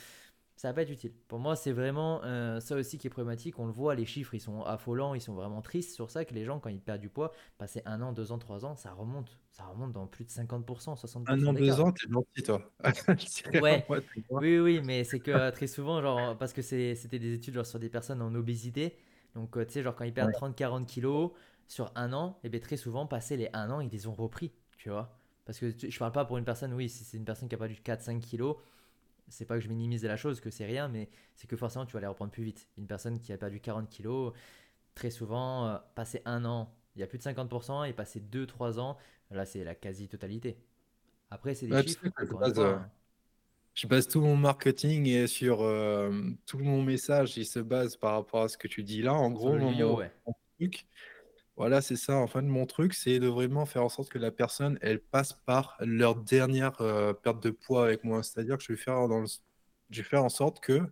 ça va pas être utile. Pour moi, c'est vraiment euh, ça aussi qui est problématique. On le voit, les chiffres, ils sont affolants, ils sont vraiment tristes sur ça, que les gens, quand ils perdent du poids, passer un an, deux ans, trois ans, ça remonte. Ça remonte dans plus de 50%, 60%. Un an, deux ans, t'es gentil, toi. ouais. oui, oui, mais c'est que euh, très souvent, genre, parce que c'était des études genre, sur des personnes en obésité. Donc, euh, tu sais, genre, quand ils perdent 30-40 kilos sur un an, et eh bien très souvent, passé les un an, ils les ont repris, tu vois. Parce que je parle pas pour une personne, oui, si c'est une personne qui a perdu 4-5 kilos, c'est pas que je minimise la chose, que c'est rien, mais c'est que forcément tu vas les reprendre plus vite. Une personne qui a perdu 40 kilos, très souvent, euh, passer un an, il y a plus de 50%, et passer 2-3 ans, là c'est la quasi-totalité. Après, c'est des chiffres. Euh, je, base, tout mon marketing et sur euh, tout mon message, il se base par rapport à ce que tu dis là. En gros, mon, truc, voilà, c'est ça. En fait, mon truc, c'est de vraiment faire en sorte que la personne, elle passe par leur dernière euh, perte de poids avec moi. C'est-à-dire que je vais faire dans je vais faire en sorte que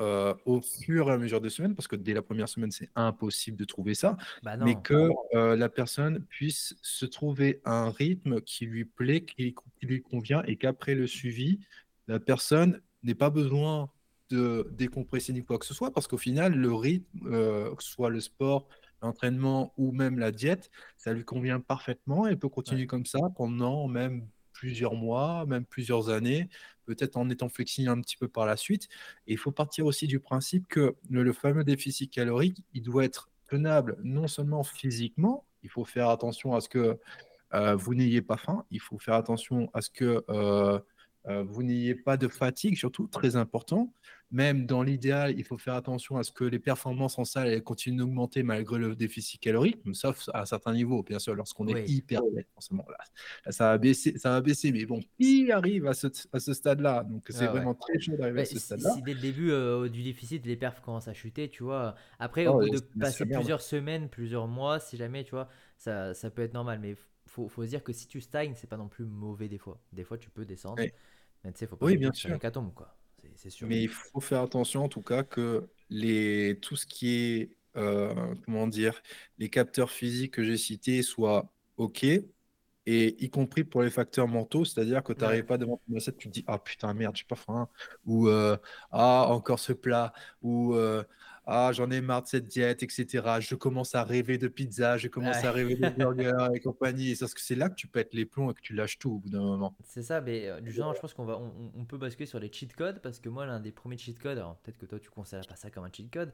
euh, au fur et à mesure des semaines, parce que dès la première semaine, c'est impossible de trouver ça, bah mais que euh, la personne puisse se trouver un rythme qui lui plaît, qui, qui lui convient, et qu'après le suivi, la personne n'ait pas besoin de décompresser ni quoi que ce soit, parce qu'au final, le rythme, que ce soit le sport, l'entraînement ou même la diète, ça lui convient parfaitement et peut continuer comme ça pendant même plusieurs mois, même plusieurs années, peut-être en étant flexible un petit peu par la suite. Et il faut partir aussi du principe que le, fameux déficit calorique, il doit être tenable non seulement physiquement, il faut faire attention à ce que euh, vous n'ayez pas faim, il faut faire attention à ce que euh, euh, vous n'ayez pas de fatigue, surtout très important. Même dans l'idéal, il faut faire attention à ce que les performances en salle continuent d'augmenter malgré le déficit calorique, sauf à certains niveaux, bien sûr, lorsqu'on est hyper forcément là, ça va baisser, ça va baisser. Mais bon, qui arrive à ce, à ce stade-là Donc c'est vraiment très chaud d'arriver à ce stade-là. Si dès le début euh, du déficit, les perfs commencent à chuter, tu vois. Après, au oh, bout de passer plusieurs semaines, plusieurs mois, si jamais, tu vois, ça, ça peut être normal. Mais faut, faut se dire que si tu stagnes, c'est pas non plus mauvais des fois. Des fois, tu peux descendre. Mais tu sais, faut pas oui, bien sûr. quoi. C'est sûr. Mais il faut faire attention en tout cas que les, tout ce qui est, euh, comment dire, les capteurs physiques que j'ai cités soient OK, et y compris pour les facteurs mentaux, c'est-à-dire que tu n'arrives pas devant ton assiette, tu te dis Ah putain, merde, j'ai pas faim, ou euh, Ah, encore ce plat, ou euh, ah, j'en ai marre de cette diète, etc. Je commence à rêver de pizza, je commence à rêver de burger et compagnie. C'est là que tu pètes les plombs et que tu lâches tout au bout d'un moment. C'est ça, mais euh, du genre, je pense qu'on va, on, peut basculer sur les cheat codes parce que moi, l'un des premiers cheat codes, alors peut-être que toi, tu considères pas ça comme un cheat code,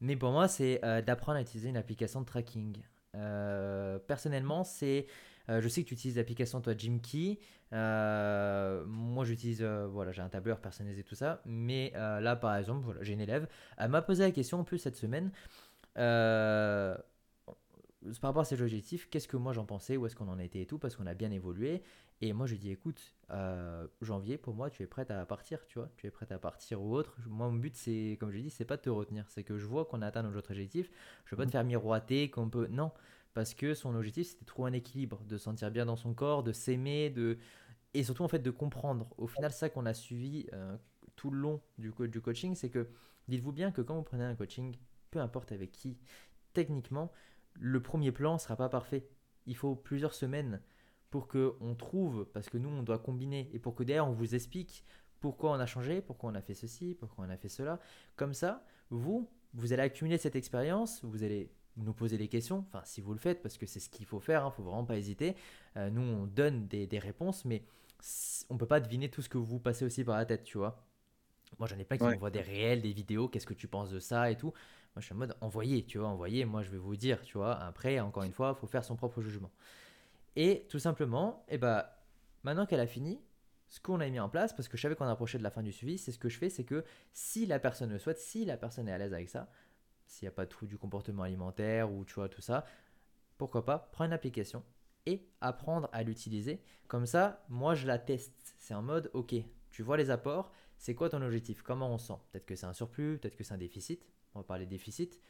mais pour moi, c'est euh, d'apprendre à utiliser une application de tracking. Euh, personnellement, c'est je sais que tu utilises l'application toi Jimkey. Euh, moi j'utilise, euh, voilà, j'ai un tableur personnalisé tout ça. Mais là par exemple, voilà, j'ai une élève. Elle m'a posé la question en plus cette semaine. par rapport à ses objectifs, qu'est-ce que moi j'en pensais, où est-ce qu'on en était et tout, parce qu'on a bien évolué. Et moi je dis écoute, janvier pour moi tu es prête à partir, tu vois, tu es prête à partir ou autre. Moi mon but c'est, comme je dis, c'est pas de te retenir, c'est que je vois qu'on a atteint notre objectif. Je veux pas te faire miroiter, qu'on peut, non parce que son objectif c'était de trouver un équilibre, de sentir bien dans son corps, de s'aimer, de et surtout en fait de comprendre. Au final, ça qu'on a suivi euh, tout le long du, du coaching, c'est que dites-vous bien que quand vous prenez un coaching, peu importe avec qui, techniquement, le premier plan sera pas parfait. Il faut plusieurs semaines pour que on trouve, parce que nous on doit combiner et pour que derrière on vous explique pourquoi on a changé, pourquoi on a fait ceci, pourquoi on a fait cela. Comme ça, vous, vous allez accumuler cette expérience, vous allez nous poser des questions, enfin si vous le faites, parce que c'est ce qu'il faut faire, il hein, ne faut vraiment pas hésiter. Euh, nous, on donne des, réponses, mais on peut pas deviner tout ce que vous passez aussi par la tête, tu vois. Moi, j'en ai plein qui m'envoient des réels, des vidéos, qu'est-ce que tu penses de ça et tout. Moi, je suis en mode envoyez, tu vois, envoyez, moi je vais vous dire, tu vois. Après, encore une fois, il faut faire son propre jugement. Et tout simplement, et eh ben, maintenant qu'elle a fini, ce qu'on a mis en place, parce que je savais qu'on approchait de la fin du suivi, c'est ce que je fais, c'est que si la personne le souhaite, si la personne est à l'aise avec ça, s'il n'y a pas de trou du comportement alimentaire ou tu vois tout ça, pourquoi pas prendre une application et apprendre à l'utiliser. Comme ça, moi je la teste. C'est en mode, ok, tu vois les apports, c'est quoi ton objectif? Comment on sent? Peut-être que c'est un surplus, peut-être que c'est un déficit. On va parler déficit.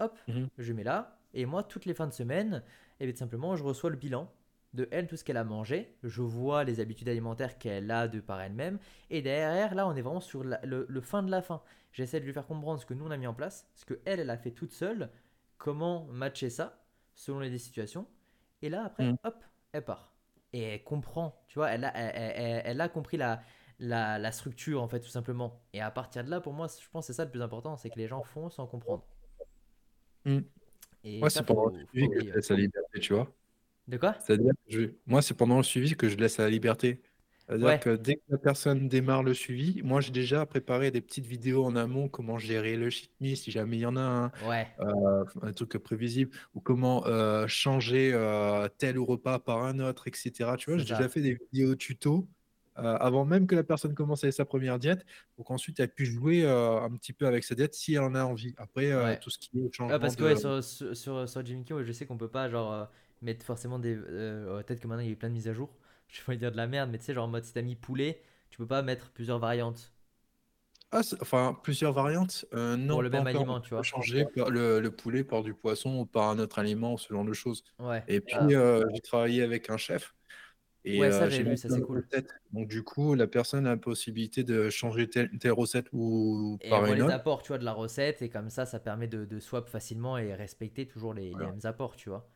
Hop, mhm. je mets là. Et moi, toutes les fins de semaine, et eh bien, simplement, je reçois le bilan de elle, tout ce qu'elle a mangé. Je vois les habitudes alimentaires qu'elle a de par elle-même. Et derrière, là, on est vraiment sur le, fin de la fin. J'essaie de lui faire comprendre ce que nous, on a mis en place, ce que elle, elle a fait toute seule, comment matcher ça selon les situations. Et là, après, Mm. hop, elle part. Et elle comprend, tu vois, elle a, elle, elle- elle a compris la, la, la structure, en fait, tout simplement. Et à partir de là, pour moi, je pense que c'est ça le plus important, c'est que les gens font sans comprendre. Mm. Et Moi, c'est pendant le suivi que je laisse la liberté, tu vois. De quoi? C'est-à-dire que je... moi, c'est pendant le suivi que je laisse la liberté. C'est-à-dire Ouais, que dès que la personne démarre le suivi, moi, j'ai déjà préparé des petites vidéos en amont, comment gérer le meal si jamais il y en a un, ouais, euh, un truc prévisible, ou comment euh, changer euh, tel repas par un autre, etc. Tu vois, c'est j'ai déjà ça. fait des vidéos tuto euh, avant même que la personne commence avec sa première diète, pour qu'ensuite elle puisse jouer euh, un petit peu avec sa diète si elle en a envie. Après, euh, Ouais. tout ce qui est Ouais, changement parce que ouais, de... sur, sur, sur, sur Jimmy Kimmel, je sais qu'on peut pas genre euh, mettre forcément des. euh, Peut-être que maintenant il y a eu plein de mises à jour. Je vais dire de la merde, mais tu sais, genre en mode si t'as mis poulet, tu peux pas mettre plusieurs variantes Ah, enfin, plusieurs variantes? Euh, pour non, le pas même encore. On aliment, tu vois. changer le, le poulet par du poisson ou par un autre aliment ou ce genre de choses. Ouais. Et puis, Ah. euh, j'ai travaillé avec un chef et Ouais, ça euh, j'ai vu, ça c'est cool. recettes. Donc, du coup, la personne a la possibilité de changer telle, telle recette ou Et on par voit une les autre. apports, tu vois, de la recette, et comme ça, ça permet de, de swap facilement et respecter toujours les, mêmes apports, tu vois.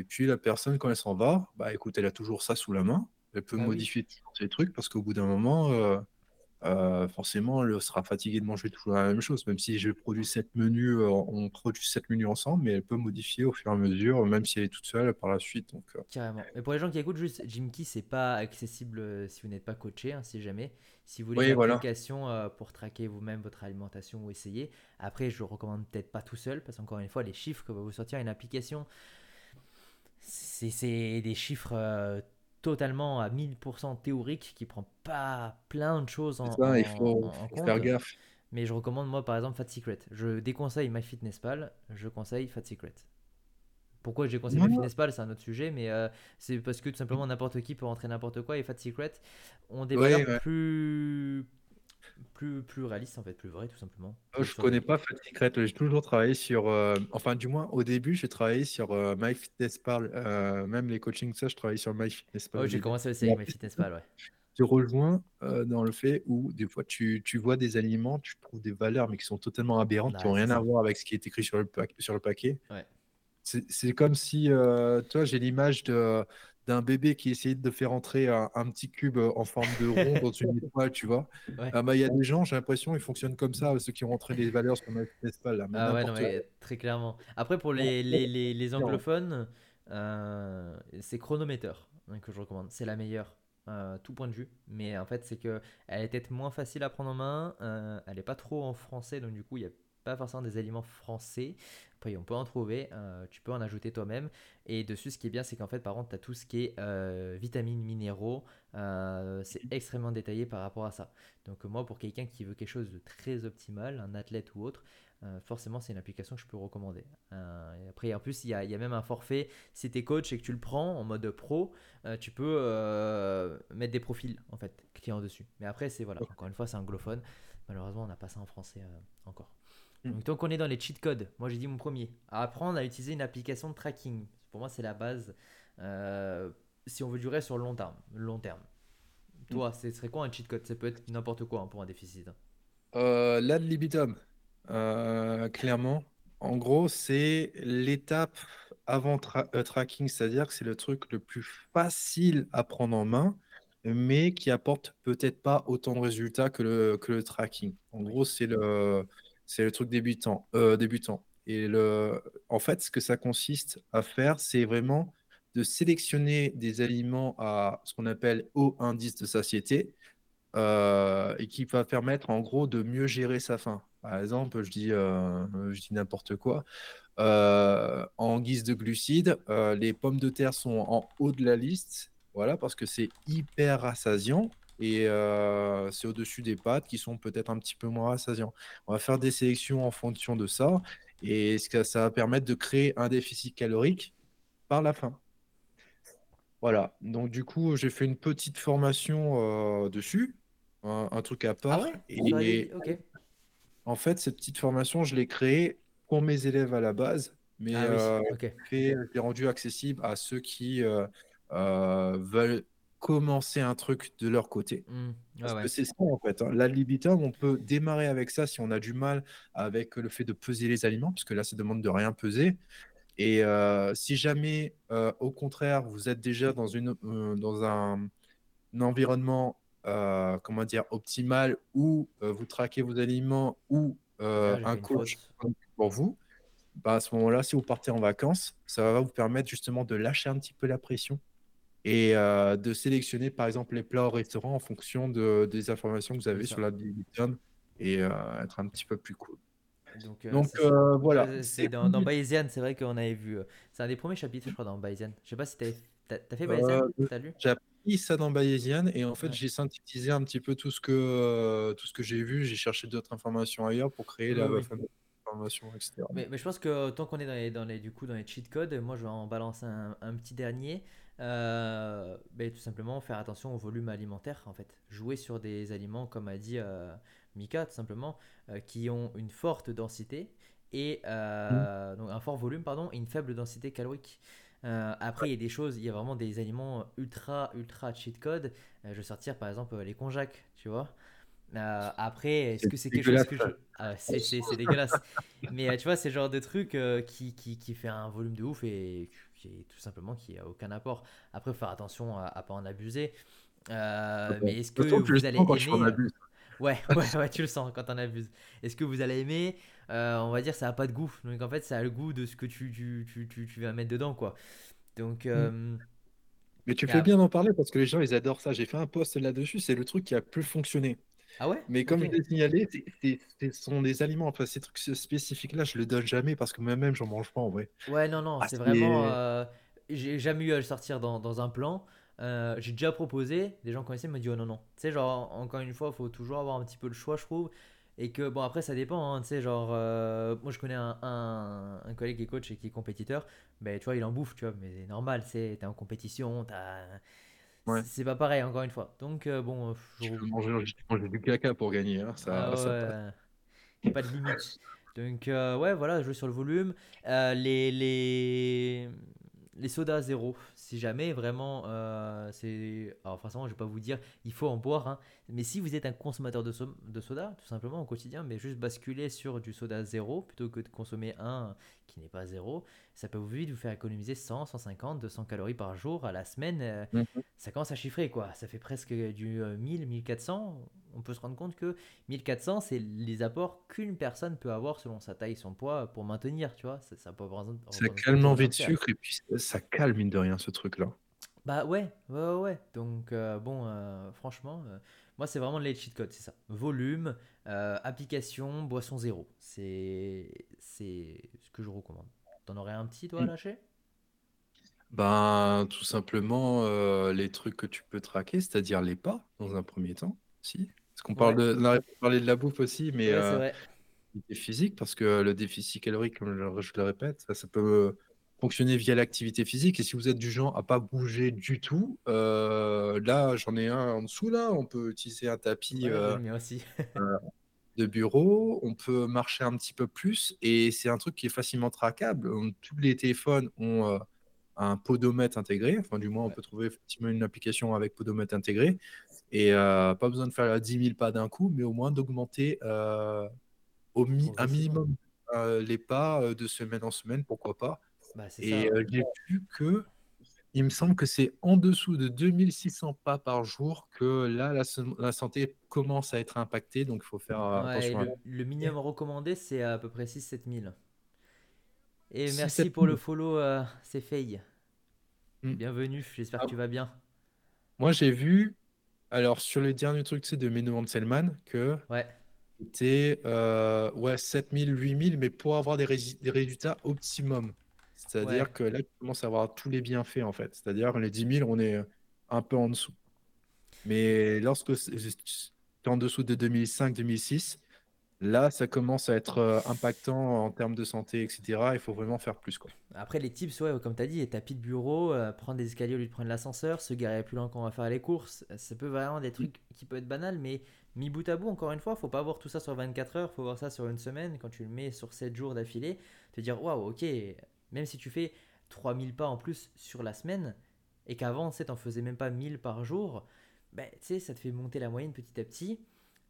Et puis, la personne, quand elle s'en va, bah écoute, elle a toujours ça sous la main. Elle peut oui, modifier ses trucs parce qu'au bout d'un moment, euh, euh, forcément, elle sera fatiguée de manger toujours la même chose. Même si je produis sept menus, euh, on produit sept menus ensemble, mais elle peut modifier au fur et à mesure, même si elle est toute seule par la suite. Donc, carrément. Mais pour les gens qui écoutent, juste Jimkey, c'est pas accessible si vous n'êtes pas coaché, hein, si jamais. Si vous voulez oui, une voilà. application pour traquer vous-même votre alimentation ou essayer, après, je recommande peut-être pas tout seul, parce qu'encore une fois, les chiffres que va vous sortir une application, c'est des chiffres euh, totalement à 1000% théoriques qui prend pas plein de choses en, ça, il faut, en- en faut faire compte. gaffe. Mais je recommande moi par exemple Fat Secret. Je déconseille MyFitnessPal, je conseille Fat Secret. Pourquoi j'ai conseillé MyFitnessPal, c'est un autre sujet, mais euh, c'est parce que tout simplement n'importe qui peut rentrer n'importe quoi et Fat Secret ont des ouais, valeurs ouais. plus plus plus réalistes en fait, plus vraies tout simplement que je connais pas Fat Secret. J'ai toujours travaillé sur, euh, enfin, du moins, au début, j'ai travaillé sur euh, MyFitnessPal. Euh, même les coachings, ça, je travaillais sur MyFitnessPal Oh, j'ai commencé avec après, MyFitnessPal, ouais. te rejoins euh, dans le fait où des fois tu, tu vois des aliments, tu trouves des valeurs, mais qui sont totalement aberrantes, qui n'ont c'est rien à voir avec ce qui est écrit sur le, pa- sur le paquet. Ouais. C'est comme si, euh, toi, j'ai l'image de- d'un bébé qui essayait de faire entrer un, un petit cube en forme de rond dans une étoile, tu vois. Ouais. Ah bah, il y a des gens, j'ai l'impression, ils fonctionnent comme ça, ceux qui ont rentré des valeurs sur MyFitnessPal, là, mais Ah ouais, non, mais très clairement. Après, pour les, les, les, les anglophones, euh, c'est Chronometer hein, que je recommande. C'est la meilleure, euh, tout point de vue. Mais en fait, c'est que elle est peut-être moins facile à prendre en main. euh, elle n'est pas trop en français, donc du coup, il n'y a pas forcément des aliments français. Après, on peut en trouver, euh, tu peux en ajouter toi-même. Et dessus, ce qui est bien, c'est qu'en fait, par contre, tu as tout ce qui est euh, vitamines, minéraux. euh, c'est extrêmement détaillé par rapport à ça. Donc, moi, pour quelqu'un qui veut quelque chose de très optimal, un athlète ou autre, forcément, c'est une application que je peux recommander. Et après, en plus, il y a, il y a même un forfait. Si tu es coach et que tu le prends en mode pro, tu peux mettre des profils en fait clients dessus. Mais après, c'est voilà, encore une fois, c'est anglophone. Malheureusement, on n'a pas ça en français encore. Mm. Donc, tant qu'on est dans les cheat codes, moi j'ai dit mon premier. À apprendre à utiliser une application de tracking. Pour moi, c'est la base. euh, si on veut durer sur le long terme. Long terme. Toi, ce serait quoi un cheat code? Ça peut être n'importe quoi hein, pour un déficit. hein. Euh, l'ad libitum, euh, clairement. En gros, c'est l'étape avant tra- euh, tracking, c'est-à-dire que c'est le truc le plus facile à prendre en main, mais qui apporte peut-être pas autant de résultats que le, que le tracking. En gros, c'est le, c'est le truc débutant, euh, débutant. Et en fait, ce que ça consiste à faire, c'est vraiment de sélectionner des aliments à ce qu'on appelle haut indice de satiété euh, et qui va permettre en gros de mieux gérer sa faim. Par exemple, je dis, euh, n'importe quoi. En guise de glucides, les pommes de terre sont en haut de la liste, voilà, parce que c'est hyper rassasiant et euh, c'est au-dessus des pâtes qui sont peut-être un petit peu moins rassasiants. On va faire des sélections en fonction de ça et ce que ça va permettre de créer un déficit calorique par la faim. Voilà, donc du coup, j'ai fait une petite formation euh, dessus, un, un truc à Ah part. ouais? Sur les- Et en fait, cette petite formation, je l'ai créée pour mes élèves à la base, mais Ah oui, euh, fait- je l'ai rendue accessible à ceux qui euh, veulent commencer un truc de leur côté. Mmh. Parce que c'est ça en fait. hein. On peut démarrer avec ça si on a du mal avec le fait de peser les aliments, parce que là, ça demande de rien peser. Et euh, si jamais, euh, au contraire, vous êtes déjà dans, une, euh, dans un, un environnement, comment dire, optimal, où vous traquez vos aliments, ou Ah, un coach pour vous, bah, à ce moment-là, si vous partez en vacances, ça va vous permettre justement de lâcher un petit peu la pression et euh, de sélectionner par exemple les plats au restaurant en fonction de, des informations que vous avez sur la Libitum et euh, être un petit peu plus cool. Donc, euh, Donc voilà, c'est dans, dans Bayesian, c'est vrai qu'on avait vu. C'est un des premiers chapitres, je crois, dans Bayesian. Je sais pas si t'as t'as fait Bayesian? T'as lu? j'ai appris ça dans Bayesian et en fait Ouais. j'ai synthétisé un petit peu tout ce que, tout ce que j'ai vu. J'ai cherché d'autres informations ailleurs pour créer la oui. fameuse information, etc. Mais, mais je pense que tant qu'on est dans les, dans les, du coup, dans les cheat codes, moi je vais en balancer un, un petit dernier. Euh, ben, tout simplement faire attention au volume alimentaire en fait. Jouer sur des aliments, comme a dit euh, Mika, tout simplement, euh, qui ont une forte densité et Mm. donc un fort volume pardon et une faible densité calorique. Après, il y a des choses, il y a vraiment des aliments ultra ultra cheat code. Je vais sortir par exemple les konjac, tu vois. Euh, après, est-ce que c'est quelque chose que je... Ah, c'est dégueulasse. Mais tu vois, c'est le genre de truc euh, qui, qui, qui fait un volume de ouf et qui est tout simplement qui a aucun apport. Après, faut faire attention à, à pas en abuser. Euh, mais est-ce que vous le allez aimer... Ouais, ouais, ouais, tu le sens quand on abuse. Est-ce que vous allez aimer Euh, On va dire ça a pas de goût. Donc en fait, ça a le goût de ce que tu, tu, tu, tu, tu vas mettre dedans, quoi. Donc, Mm. euh, Mais tu fais bien d'en parler parce que les gens ils adorent ça. J'ai fait un post là-dessus, c'est le truc qui a plus fonctionné. Ah ouais? Mais comme je l'ai signalé, ce sont des aliments, enfin ces trucs spécifiques-là, je le donne jamais parce que moi-même, j'en mange pas en vrai. Ouais, non, non, Ah, c'est vraiment. euh, j'ai jamais eu à le sortir dans, dans un plan. Euh, j'ai déjà proposé, des gens connaissaient, ils m'ont dit oh non, non. Tu sais, genre, encore une fois, il faut toujours avoir un petit peu le choix, je trouve. Et que, bon, après, ça dépend, hein, tu sais, genre, euh, moi je connais un, un, un collègue qui est coach et qui est compétiteur, mais tu vois, il en bouffe, tu vois, mais c'est normal, c'est, t'es en compétition, t'as. Ouais. C'est pas pareil, encore une fois. Donc, euh, bon, euh, je. Je peux manger, je peux manger du caca pour gagner, hein, Ah ça, ça passe. ouais, pas de limite. Donc, euh, ouais, voilà, jouer sur le volume. Euh, les, les, les sodas zéro, si jamais vraiment, c'est. Alors, forcément, je vais pas vous dire, il faut en boire, hein. mais si vous êtes un consommateur de, so- de soda, tout simplement au quotidien, mais juste basculer sur du soda zéro plutôt que de consommer un qui n'est pas zéro, ça peut vous vite vous faire économiser 100, 150, 200 calories par jour à la semaine. euh, Mhm. ça commence à chiffrer quoi. Ça fait presque du euh, 1000, 1400. On peut se rendre compte que 1400, c'est les apports qu'une personne peut avoir selon sa taille, son poids pour maintenir, tu vois. Ça, ça peut représenter Ça calme l'envie de sucre et puis ça- calme, mine de rien, ce truc-là. Bah ouais, ouais, ouais. ouais. Donc euh, bon, euh, franchement, euh, moi c'est vraiment les cheat codes, c'est ça. Volume, euh, application, boisson zéro. C'est c'est ce que je recommande. T'en aurais un petit toi à Mm. lâcher? Ben, tout simplement, euh, les trucs que tu peux traquer, c'est-à-dire les pas, dans un premier temps, si. Parce qu'on parle Ouais, de, on de la bouffe aussi, mais ouais, c'est euh, physique, parce que le déficit calorique, comme je le répète, ça, ça peut fonctionner via l'activité physique. Et si vous êtes du genre à pas bouger du tout, euh, là, j'en ai un en dessous, là, on peut utiliser un tapis Ouais, euh, aussi. de bureau, on peut marcher un petit peu plus, et c'est un truc qui est facilement traquable. Tous les téléphones ont euh, un podomètre intégré, enfin du moins on Ouais, peut trouver effectivement une application avec podomètre intégré, et euh, pas besoin de faire 10 000 pas d'un coup, mais au moins d'augmenter euh, au mi- un minimum euh, les pas euh, de semaine en semaine, pourquoi pas. Bah c'est Et euh, j'ai vu que il me semble que c'est en dessous de 2600 pas par jour que là, la, san- la santé commence à être impactée, donc il faut faire euh, Ouais, attention à le, le minimum recommandé, c'est à peu près 6-7 000. Et 6 merci 7 pour le 000. follow, euh, c'est Faye. Mm. Bienvenue, j'espère que Ah, tu vas bien. Moi, j'ai vu, alors sur le dernier truc, sais, de Menno Hanselman, que Ouais, c'était euh, ouais, 7000, 8000, mais pour avoir des, des résultats optimum. C'est-à-dire ouais. que là, tu commences à avoir tous les bienfaits, en fait. C'est-à-dire, les 10 000, on est un peu en dessous. Mais lorsque tu es en dessous de 2005, 2006, là, ça commence à être euh, impactant en termes de santé, etc. Il faut vraiment faire plus, quoi. Après, les tips, ouais, comme tu as dit, tapis de bureau, euh, prendre des escaliers au lieu de prendre l'ascenseur, se garer plus loin quand on va faire les courses, euh, ça peut vraiment des trucs qui peuvent être banals, mais mis bout à bout, encore une fois, faut pas voir tout ça sur 24 heures, faut voir ça sur une semaine, quand tu le mets sur 7 jours d'affilée, te dire, waouh, ok, même si tu fais 3000 pas en plus sur la semaine, et qu'avant, tu t'en faisais même pas 1000 par jour, tu sais, ça te fait monter la moyenne petit à petit.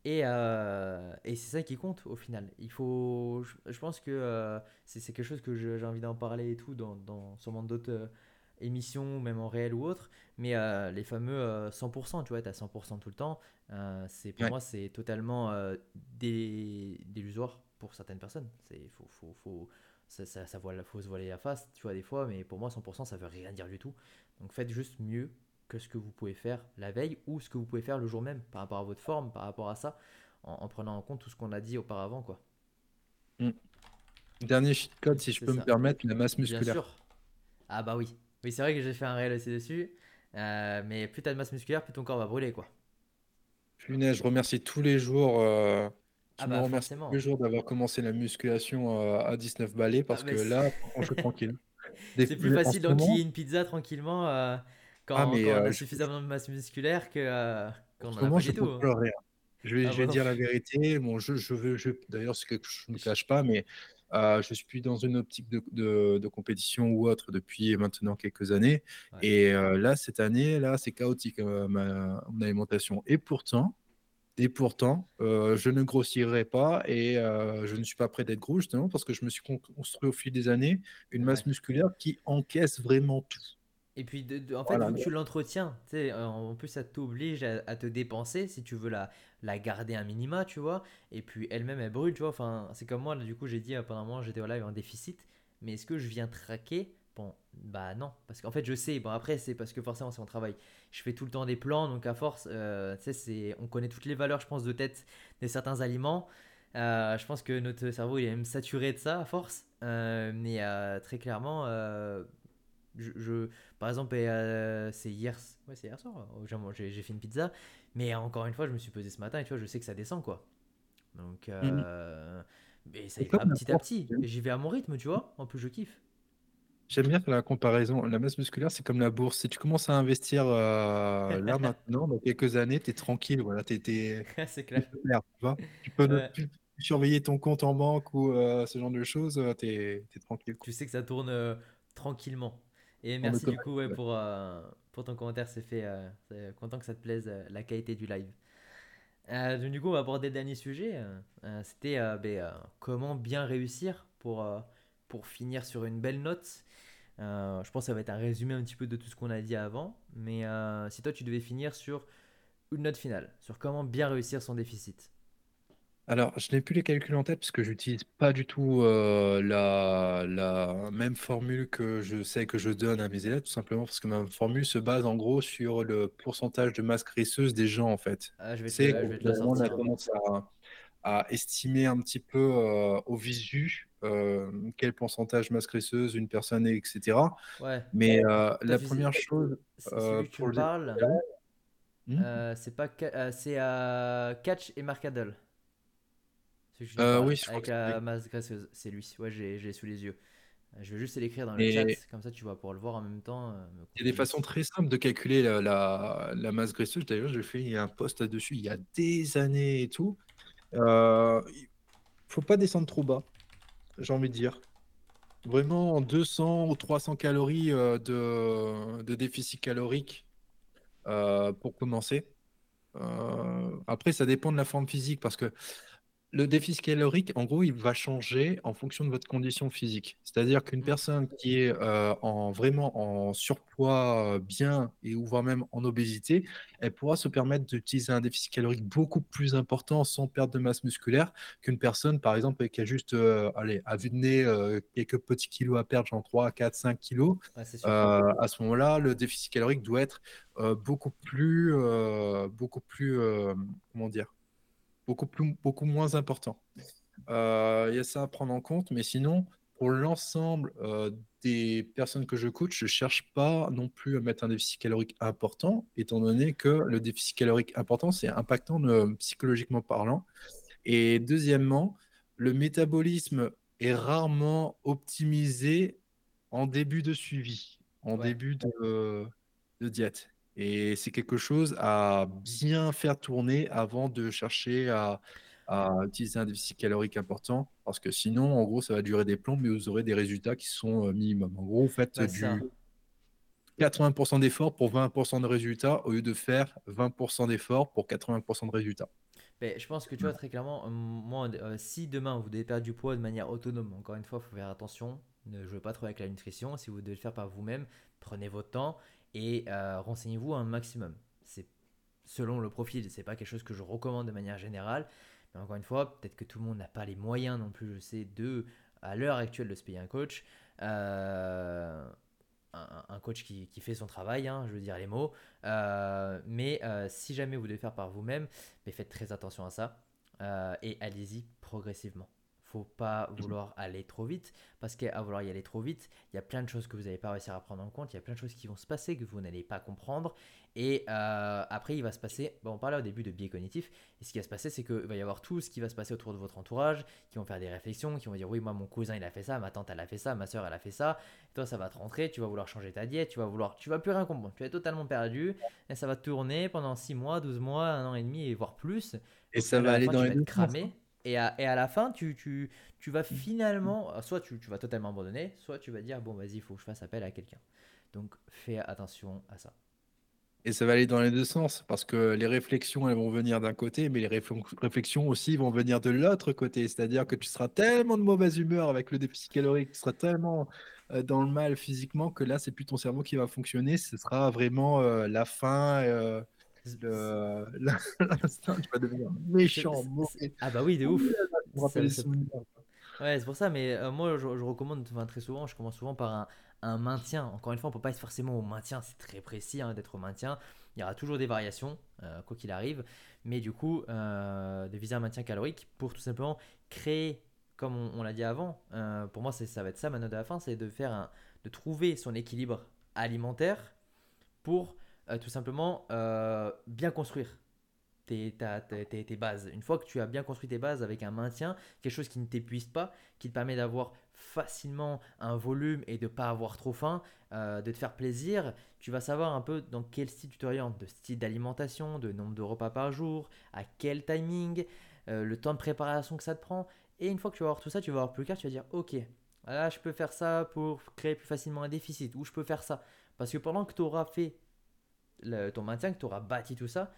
Et, euh, et c'est ça qui compte au final. Il faut, je, je pense que euh, c'est quelque chose que j'ai envie d'en parler et tout dans, dans sûrement d'autres euh, émissions, même en réel ou autre. Mais euh, les fameux euh, 100%, tu vois, t'as 100% tout le temps. c'est pour Ouais. moi, c'est totalement dé- délusoire pour certaines personnes. C'est faut, faut, faut, ça, ça, ça voile- faut se voiler la face, tu vois, des fois. Mais pour moi, 100%, ça veut rien dire du tout. Donc faites juste mieux que ce que vous pouvez faire la veille ou ce que vous pouvez faire le jour même par rapport à votre forme, par rapport à ça, en, en prenant en compte tout ce qu'on a dit auparavant, quoi. Mm. Dernier cheat code, si je peux me permettre, la masse Bien musculaire. sûr. Ah bah oui. Oui, c'est vrai que j'ai fait un réel aussi dessus. Euh, mais plus t'as de masse musculaire, plus ton corps va brûler, quoi. Punaise, je remercie tous les jours, euh, Ah je me bah remercie tous forcément. les jours d'avoir commencé la musculation à 19 balais Ah, parce que là, franchement, je suis tranquille. C'est plus facile d'enquiller une pizza tranquillement euh, ah quand, mais quand on euh, a je, suffisamment de masse musculaire que euh, En quand on en a pas je du tout. hein. Je vais, Ah je vais non. dire la vérité. Bon, je, je veux, je, d'ailleurs, c'est quelque chose que je ne cache pas, mais euh, je suis dans une optique de, de, de compétition ou autre depuis maintenant quelques années. Ouais. Et euh, là, cette année, là, c'est chaotique, euh, ma, mon alimentation. Et pourtant, et pourtant, euh, je ne grossirai pas et euh, je ne suis pas prêt d'être gros, justement, parce que je me suis con- construit au fil des années une masse Ouais. musculaire qui encaisse vraiment tout. Et puis, de- de- en fait, Voilà. vu que tu l'entretiens, tu sais, euh, en plus, ça t'oblige à, à te dépenser si tu veux la, la garder un minima, tu vois. Et puis, elle-même, elle brûle, tu vois. Enfin, c'est comme moi, là, du coup, j'ai dit pendant un moment, j'étais live en déficit. Mais est-ce que je viens traquer? Bon, bah non. Parce qu'en fait, je sais. Bon, après, c'est parce que forcément, c'est mon travail. Je fais tout le temps des plans, donc à force, euh, tu sais, c'est, on connaît toutes les valeurs, je pense, de tête de certains aliments. Euh, je pense que notre cerveau, il est même saturé de ça à force. Euh, mais très clairement, je, je- par exemple, c'est hier, ouais, c'est hier soir, euh, j'ai j'ai- fait une pizza, mais encore une fois, je me suis pesé ce matin et tu vois, je sais que ça descend quoi. Donc, euh, et ça ira la petit à petit. Et j'y vais à mon rythme, tu vois. En plus, je kiffe. J'aime bien faire la comparaison. La masse musculaire, c'est comme la bourse. Si tu commences à investir euh, là maintenant, dans quelques années, tu es tranquille. Voilà, tu C'est clair. tu vois. Tu peux ne Ouais. plus surveiller ton compte en banque ou euh, ce genre de choses. tu es, tranquille. quoi. Tu sais que ça tourne euh, tranquillement. Et merci du coup ouais, ouais. pour, euh, pour ton commentaire, c'est fait. euh, c'est content que ça te plaise, euh, la qualité du live. Euh, donc, du coup, on va aborder le dernier sujet. euh, euh, C'était euh, ben, euh, comment bien réussir pour, euh, pour finir sur une belle note. Euh, je pense que ça va être un résumé un petit peu de tout ce qu'on a dit avant. Mais euh, si toi, tu devais finir sur une note finale, sur comment bien réussir son déficit. Alors, je n'ai plus les calculs en tête parce que j'utilise pas du tout euh, la, la même formule que je sais que je donne à mes élèves, tout simplement parce que ma formule se base en gros sur le pourcentage de masse graisseuse des gens en fait. Ah, je vais te C'est le, je vais te le on a sortir. tendance à, à estimer un petit peu euh, au visu euh, quel pourcentage masse graisseuse une personne est, etc. Ouais, Mais euh, la première chose pour le- Hmm? C'est pas c'est Catch et Markadle. Oui, je avec que c'est la lui. masse graisseuse, c'est lui. Ouais, j'ai sous les yeux. Je vais juste l'écrire dans le chat, Et comme ça tu vas pouvoir le voir en même temps. il y a des façons très simples de calculer la, la, la masse graisseuse. D'ailleurs, j'ai fait un post là-dessus il y a des années et tout. Euh, faut pas descendre trop bas, j'ai envie de dire. Vraiment 200 ou 300 calories euh, de, de déficit calorique euh, pour commencer. Euh, après, ça dépend de la forme physique parce que le déficit calorique, en gros, il va changer en fonction de votre condition physique. C'est-à-dire qu'une Mm. personne qui est euh, en, vraiment en surpoids euh, bien et ou voire même en obésité, elle pourra se permettre d'utiliser un déficit calorique beaucoup plus important sans perte de masse musculaire qu'une personne, par exemple, qui a juste, euh, allez, à vue de nez, quelques petits kilos à perdre, genre 3, 4, 5 kilos. À ce moment-là, le déficit calorique doit être beaucoup plus, beaucoup plus, comment dire, beaucoup plus, beaucoup moins important. Euh, Il y a ça à prendre en compte, mais sinon, pour l'ensemble euh, des personnes que je coach, je cherche pas non plus à mettre un déficit calorique important, étant donné que le déficit calorique important, c'est impactant euh, psychologiquement parlant. Et deuxièmement, le métabolisme est rarement optimisé en début de suivi, en Ouais. début de, de diète. Et c'est quelque chose à bien faire tourner avant de chercher à, à utiliser un déficit calorique important, parce que sinon, en gros, ça va durer des plombs, mais vous aurez des résultats qui sont euh, minimum. En gros, vous faites Bah, ça. du, 80% d'efforts pour 20% de résultats au lieu de faire 20% d'efforts pour 80% de résultats. Mais je pense que tu vois très clairement, euh, moi, euh, si demain vous devez perdre du poids de manière autonome, encore une fois, il faut faire attention, ne jouez pas trop avec la nutrition. Si vous devez le faire par vous-même, prenez votre temps et euh, renseignez-vous un maximum. C'est selon le profil, c'est pas quelque chose que je recommande de manière générale. Mais encore une fois, peut-être que tout le monde n'a pas les moyens non plus, je sais, de, à l'heure actuelle, de se payer un coach. Euh, un, coach qui, fait son travail, hein, je veux dire les mots. Euh, mais si jamais vous devez faire par vous-même, faites très attention à ça et allez-y progressivement faut pas vouloir aller trop vite parce qu'à vouloir y aller trop vite, il y a plein de choses que vous n'allez pas réussir à prendre en compte, il y a plein de choses qui vont se passer que vous n'allez pas comprendre et euh, après il va se passer, bon, on parlait au début de biais cognitifs et ce qui va se passer c'est qu'il va y avoir tout ce qui va se passer autour de votre entourage qui vont faire des réflexions, qui vont dire oui moi mon cousin il a fait ça, ma tante elle a fait ça, ma soeur elle a fait ça, toi ça va te rentrer, tu vas vouloir changer ta diète, tu vas vouloir, tu vas plus rien comprendre, tu être totalement perdu et ça va tourner pendant 6 mois, 12 mois, un an et demi et voire plus. Et ça va aller dans les deux cramer. Et à, et à, la fin, tu, tu, tu vas finalement, euh, soit tu, tu, vas totalement abandonner, soit tu vas dire, bon, vas-y, il faut que je fasse appel à quelqu'un. Donc, fais attention à ça. Et ça va aller dans les deux sens, parce que les réflexions, elles vont venir d'un côté, mais les réflexions aussi vont venir de l'autre côté. C'est-à-dire que tu seras tellement de mauvaise humeur avec le déficit calorique, tu seras tellement euh, dans le mal physiquement que là, c'est plus ton cerveau qui va fonctionner, ce sera vraiment euh, la fin l'instinct, tu vas devenir méchant, mauvais. Ah bah oui, de ouf. Ouais, c'est pour ça, mais euh, moi je, recommande très souvent, je commence souvent par un, un, maintien. Encore une fois, on peut pas être forcément au maintien, c'est très précis hein, d'être au maintien. Il y aura toujours des variations, euh, quoi qu'il arrive, mais du coup, euh, de viser un maintien calorique pour tout simplement créer, comme on, l'a dit avant, pour moi ça va être ça ma note de la fin, c'est de faire un, de trouver son équilibre alimentaire pour euh, tout simplement euh, bien construire tes, tes, bases. Une fois que tu as bien construit tes bases avec un maintien, quelque chose qui ne t'épuise pas, qui te permet d'avoir facilement un volume et de ne pas avoir trop faim, euh, de te faire plaisir, tu vas savoir un peu dans quel style tu t'orientes, de style d'alimentation, de nombre de repas par jour, à quel timing, le temps de préparation que ça te prend. Et une fois que tu vas avoir tout ça, tu vas avoir plus clair, tu vas dire ok, là je peux faire ça pour créer plus facilement un déficit, ou je peux faire ça. Parce que pendant que tu auras fait ton maintien, que tu auras bâti tout ça,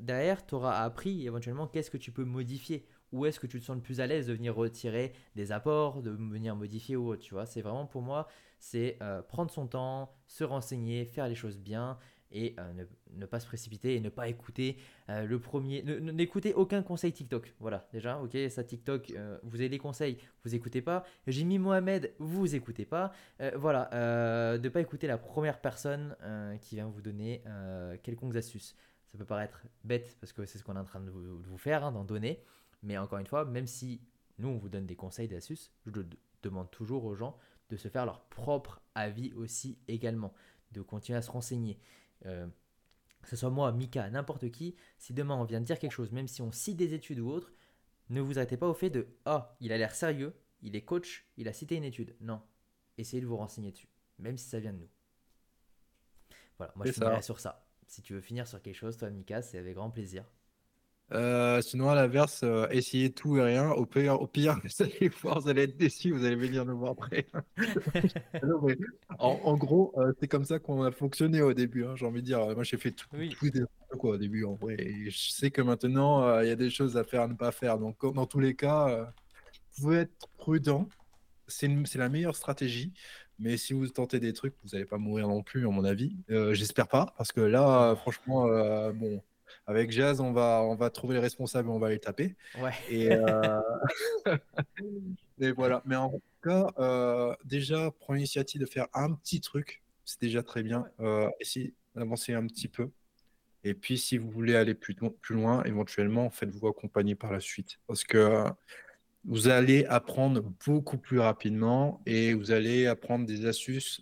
derrière, tu auras appris éventuellement qu'est-ce que tu peux modifier. Où est-ce que tu te sens le plus à l'aise de venir retirer des apports, de venir modifier ou autre, tu vois. C'est vraiment pour moi, c'est euh, prendre son temps, se renseigner, faire les choses bien et euh, ne, pas se précipiter et ne pas écouter euh, le premier. N'écoutez aucun conseil TikTok. Voilà, déjà, ok, ça TikTok, euh, vous avez des conseils, vous écoutez pas. Jimmy Mohamed, vous écoutez pas. voilà, de ne pas écouter la première personne qui vient vous donner quelconques astuces. Ça peut paraître bête parce que c'est ce qu'on est en train de vous, faire, hein, d'en donner. Mais encore une fois, même si nous, on vous donne des conseils, des astuces, je demande toujours aux gens de se faire leur propre avis aussi également, de continuer à se renseigner. Euh, que ce soit moi, Mika, n'importe qui, si demain on vient de dire quelque chose, même si on cite des études ou autre, ne vous arrêtez pas au fait de Ah, il a l'air sérieux, il est coach, il a cité une étude. Non, essayez de vous renseigner dessus, même si ça vient de nous. Voilà, moi je finirai sur ça. Si tu veux finir sur quelque chose, toi, Mika, c'est avec grand plaisir. Euh, sinon, à l'inverse, euh, essayez tout et rien. Au pire, au pire, vous allez voir, vous allez être déçus, vous allez venir nous voir après. en, gros, euh, c'est comme ça qu'on a fonctionné au début. hein, j'ai envie de dire, moi j'ai fait tout, tout quoi, au début en vrai. Et je sais que maintenant, il y a des choses à faire, à ne pas faire. Donc, dans tous les cas, vous pouvez être prudent. C'est c'est la meilleure stratégie. Mais si vous tentez des trucs, vous n'allez pas mourir non plus, à mon avis. J'espère pas, parce que là, franchement, bon, avec Jazz, on va, on va trouver les responsables, on va les taper. Ouais. Et, euh, voilà. Mais en tout cas, euh, déjà, prends l'initiative de faire un petit truc. C'est déjà très bien. Euh, essayez d'avancer un petit peu. Et puis, si vous voulez aller plus, plus loin, éventuellement, faites-vous accompagner par la suite. Parce que vous allez apprendre beaucoup plus rapidement et vous allez apprendre des astuces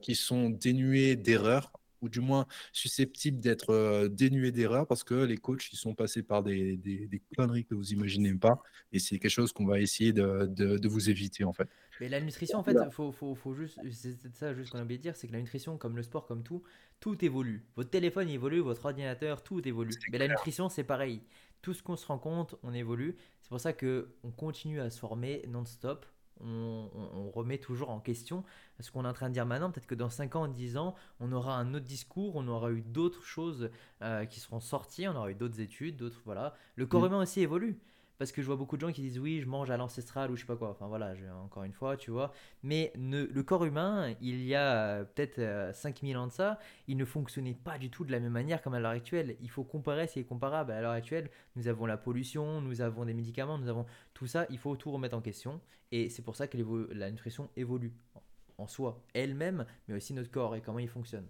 qui sont dénuées d'erreurs ou du moins susceptibles d'être euh, dénués d'erreurs parce que les coachs ils sont passés par des, des, conneries que vous imaginez pas et c'est quelque chose qu'on va essayer de, de, vous éviter en fait. Mais la nutrition en fait, faut, faut, faut juste, c'est ça juste qu'on a oublié de dire, c'est que la nutrition comme le sport comme tout, tout évolue. Votre téléphone évolue, votre ordinateur, tout évolue. Mais la nutrition c'est pareil. Tout ce qu'on se rend compte, on évolue. C'est pour ça que on continue à se former non-stop on, on remet toujours en question ce qu'on est en train de dire maintenant. Peut-être que dans 5 ans, en 10 ans, on aura un autre discours, on aura eu d'autres choses qui seront sorties, on aura eu d'autres études, d'autres. Voilà. Le corps mm. humain aussi évolue parce que je vois beaucoup de gens qui disent oui, je mange à l'ancestral ou je sais pas quoi. Enfin voilà, encore une fois, tu vois. Mais le corps humain, il y a euh, peut-être 5000 euh, ans de ça, il ne fonctionnait pas du tout de la même manière comme à l'heure actuelle. Il faut comparer ce qui est comparable. À l'heure actuelle, nous avons la pollution, nous avons des médicaments, nous avons tout ça. Il faut tout remettre en question. Et c'est pour ça que la nutrition évolue en soi, elle-même, mais aussi notre corps et comment il fonctionne.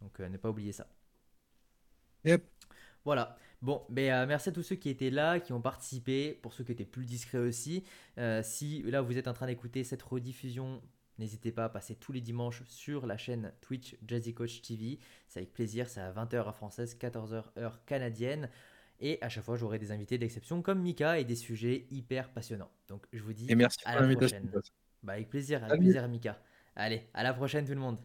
Donc euh, ne pas oublier ça. Yep. Voilà. Bon, ben, euh, merci à tous ceux qui étaient là, qui ont participé, pour ceux qui étaient plus discrets aussi. Euh, si là vous êtes en train d'écouter cette rediffusion, n'hésitez pas à passer tous les dimanches sur la chaîne Twitch Jazzy Coach TV. C'est avec plaisir, c'est à 20h heure française, 14h heure canadienne. Et à chaque fois, j'aurai des invités d'exception comme Mika et des sujets hyper passionnants. Donc je vous dis et merci à la prochaine. Bah, avec plaisir, avec plaisir Mika. Allez, à la prochaine tout le monde.